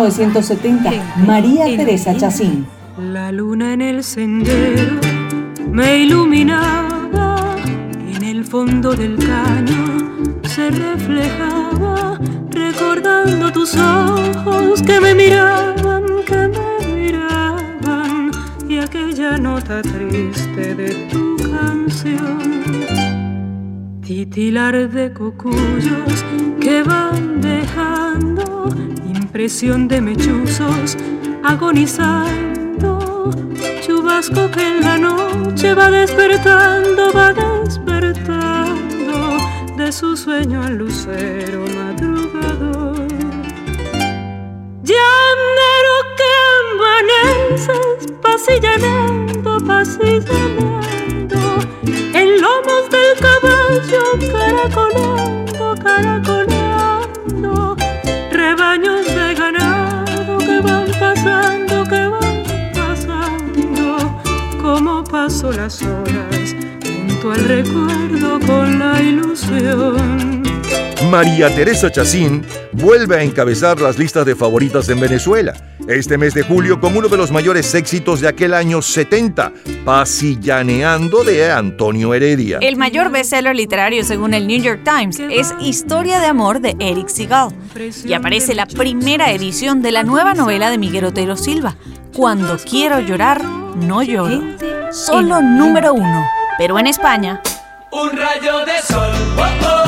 1970, María Teresa Chacín. La luna en el sendero me iluminaba, en el fondo del caño se reflejaba, recordando tus ojos que me miraban, que me miraban, y aquella nota triste de tu canción. Titilar de cocuyos que van dejando impresión de mechuzos agonizando. Chubasco que en la noche va despertando, va despertando de su sueño al lucero madrugador. Llanero que amaneces, pasillanando, pasillanando, en lomos del caballo, caracoleando, caracoleando, las horas junto al recuerdo con la ilusión. María Teresa Chacín vuelve a encabezar las listas de favoritas en Venezuela. Este mes de julio con uno de los mayores éxitos de aquel año 70, Pasillaneando de Antonio Heredia. El mayor bestseller literario según el New York Times es Historia de amor de Eric Segal y aparece la primera edición de la nueva novela de Miguel Otero Silva, Cuando quiero llorar, no lloro. Solo número uno, pero en España. Un rayo de sol, oh, oh,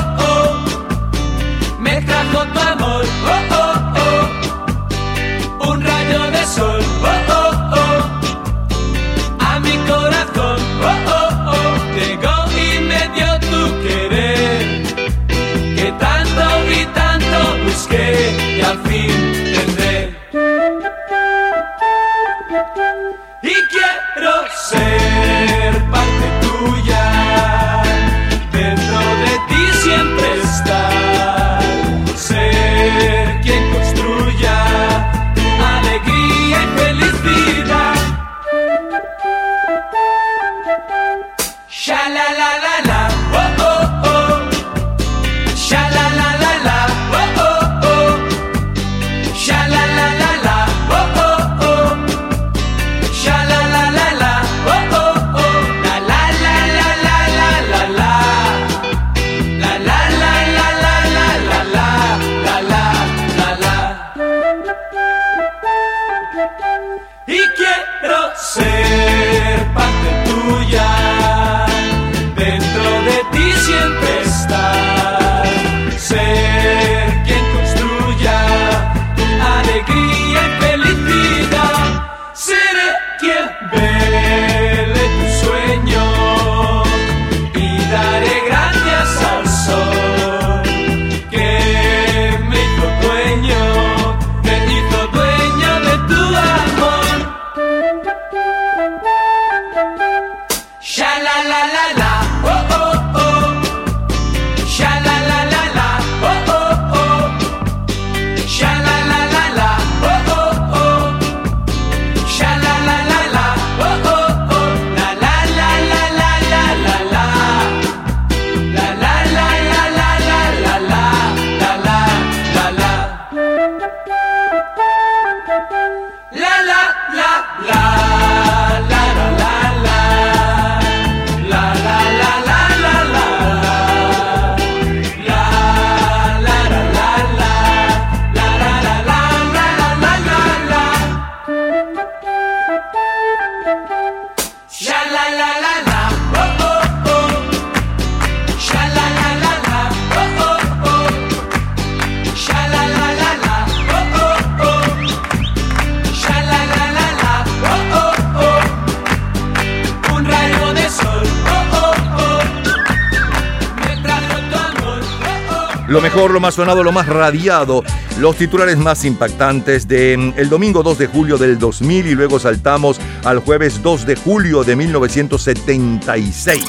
Lo mejor, lo más sonado, lo más radiado, los titulares más impactantes de mm, el domingo 2 de julio del 2000 y luego saltamos al jueves 2 de julio de 1976.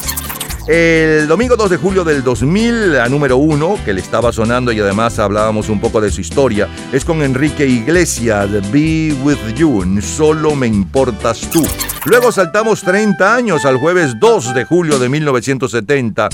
El domingo 2 de julio del 2000, la número uno, que le estaba sonando y además hablábamos un poco de su historia, es con Enrique Iglesias, Be With You, Solo Me Importas Tú. Luego saltamos 30 años al jueves 2 de julio de 1970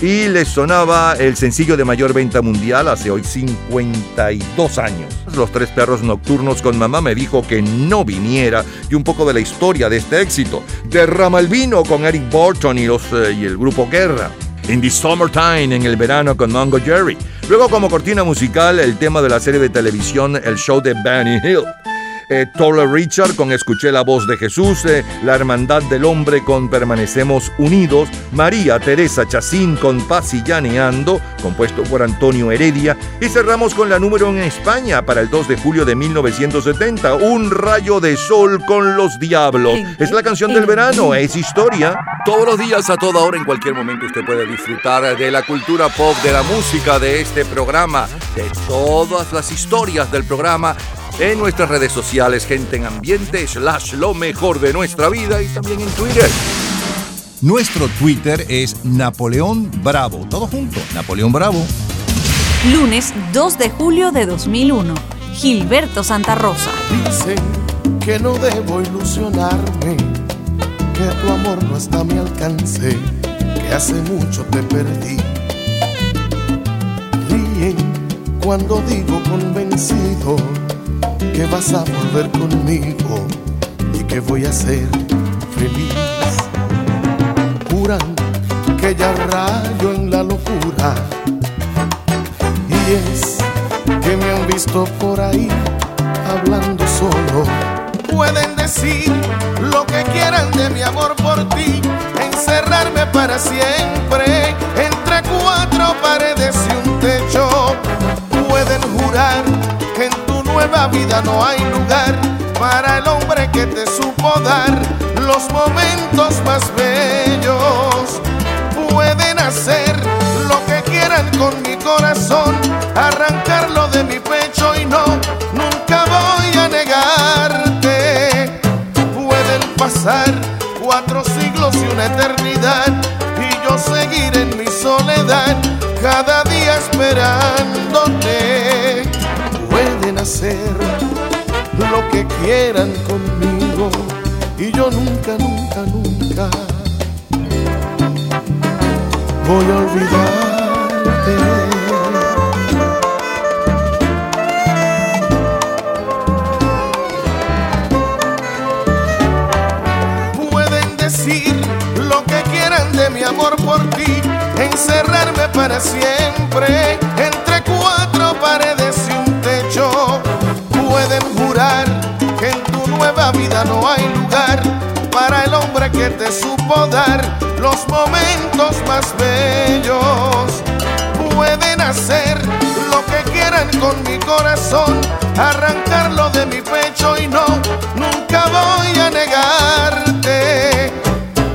y les sonaba el sencillo de mayor venta mundial hace hoy 52 años. Los tres perros nocturnos con mamá me dijo que no viniera y un poco de la historia de este éxito. Derrama el vino con Eric Burton y, los, eh, y el grupo Guerra. In the Summertime, en el verano con Mongo Jerry. Luego como cortina musical el tema de la serie de televisión El Show de Benny Hill eh, Toller Richard con Escuché la voz de Jesús, eh, La Hermandad del Hombre con Permanecemos Unidos, María Teresa Chacín con Paz y Llaneando, compuesto por Antonio Heredia, y cerramos con la número en España para el 2 de julio de 1970, Un rayo de sol con los diablos. Es la canción del verano, es historia. Todos los días, a toda hora, en cualquier momento, usted puede disfrutar de la cultura pop, de la música, de este programa, de todas las historias del programa en nuestras redes sociales, gente en ambiente, slash lo mejor de nuestra vida y también en Twitter. Nuestro Twitter es Napoleón Bravo. Todo junto, Napoleón Bravo. Lunes 2 de julio de 2001. Gilberto Santa Rosa. Dicen que no debo ilusionarme, que tu amor no está a mi alcance, que hace mucho te perdí. Ríen cuando digo convencido que vas a volver conmigo y que voy a ser feliz. Juran que ya rayo en la locura y es que me han visto por ahí hablando solo. Pueden decir lo que quieran de mi amor por ti, encerrarme para siempre entre cuatro paredes y un techo. Pueden jurar que en tu nueva vida no hay lugar para el hombre que te supo dar los momentos más bellos. Pueden hacer lo que quieran con mi corazón, arrancarlo de mi pecho y no, nunca voy a negarte. Pueden pasar cuatro siglos y una eternidad y yo seguir en mi soledad, cada día esperándote. Hacer lo que quieran conmigo y yo nunca, nunca, nunca voy a olvidarte. Pueden decir lo que quieran de mi amor por ti, encerrarme para siempre entre cuatro paredes. Pueden jurar que en tu nueva vida no hay lugar para el hombre que te supo dar los momentos más bellos. Pueden hacer lo que quieran con mi corazón, arrancarlo de mi pecho y no, nunca voy a negarte.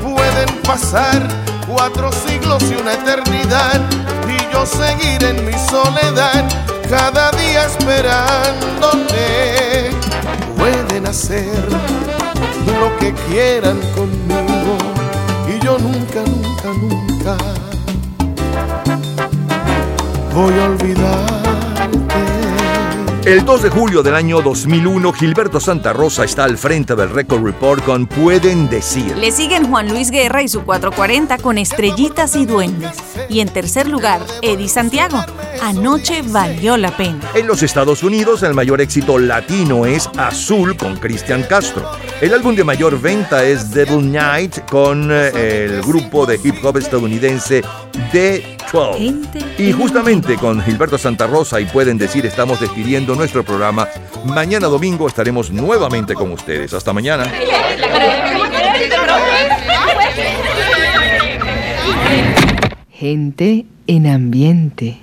Pueden pasar cuatro siglos y una eternidad y yo seguir en mi soledad, cada día esperándote. Pueden hacer lo que quieran conmigo y yo nunca, nunca, nunca voy a olvidarte. El 2 de julio del año 2001, Gilberto Santa Rosa está al frente del Record Report con Pueden Decir. Le siguen Juan Luis Guerra y su 440 con Estrellitas y Duendes. Y en tercer lugar, Eddie Santiago. Anoche valió la pena. En los Estados Unidos, el mayor éxito latino es Azul con Cristian Castro. El álbum de mayor venta es Devil Night con eh, el grupo de hip hop estadounidense The 12. Y justamente con Gilberto Santa Rosa y pueden decir estamos despidiendo nuestro programa. Mañana domingo estaremos nuevamente con ustedes. Hasta mañana. Gente en ambiente.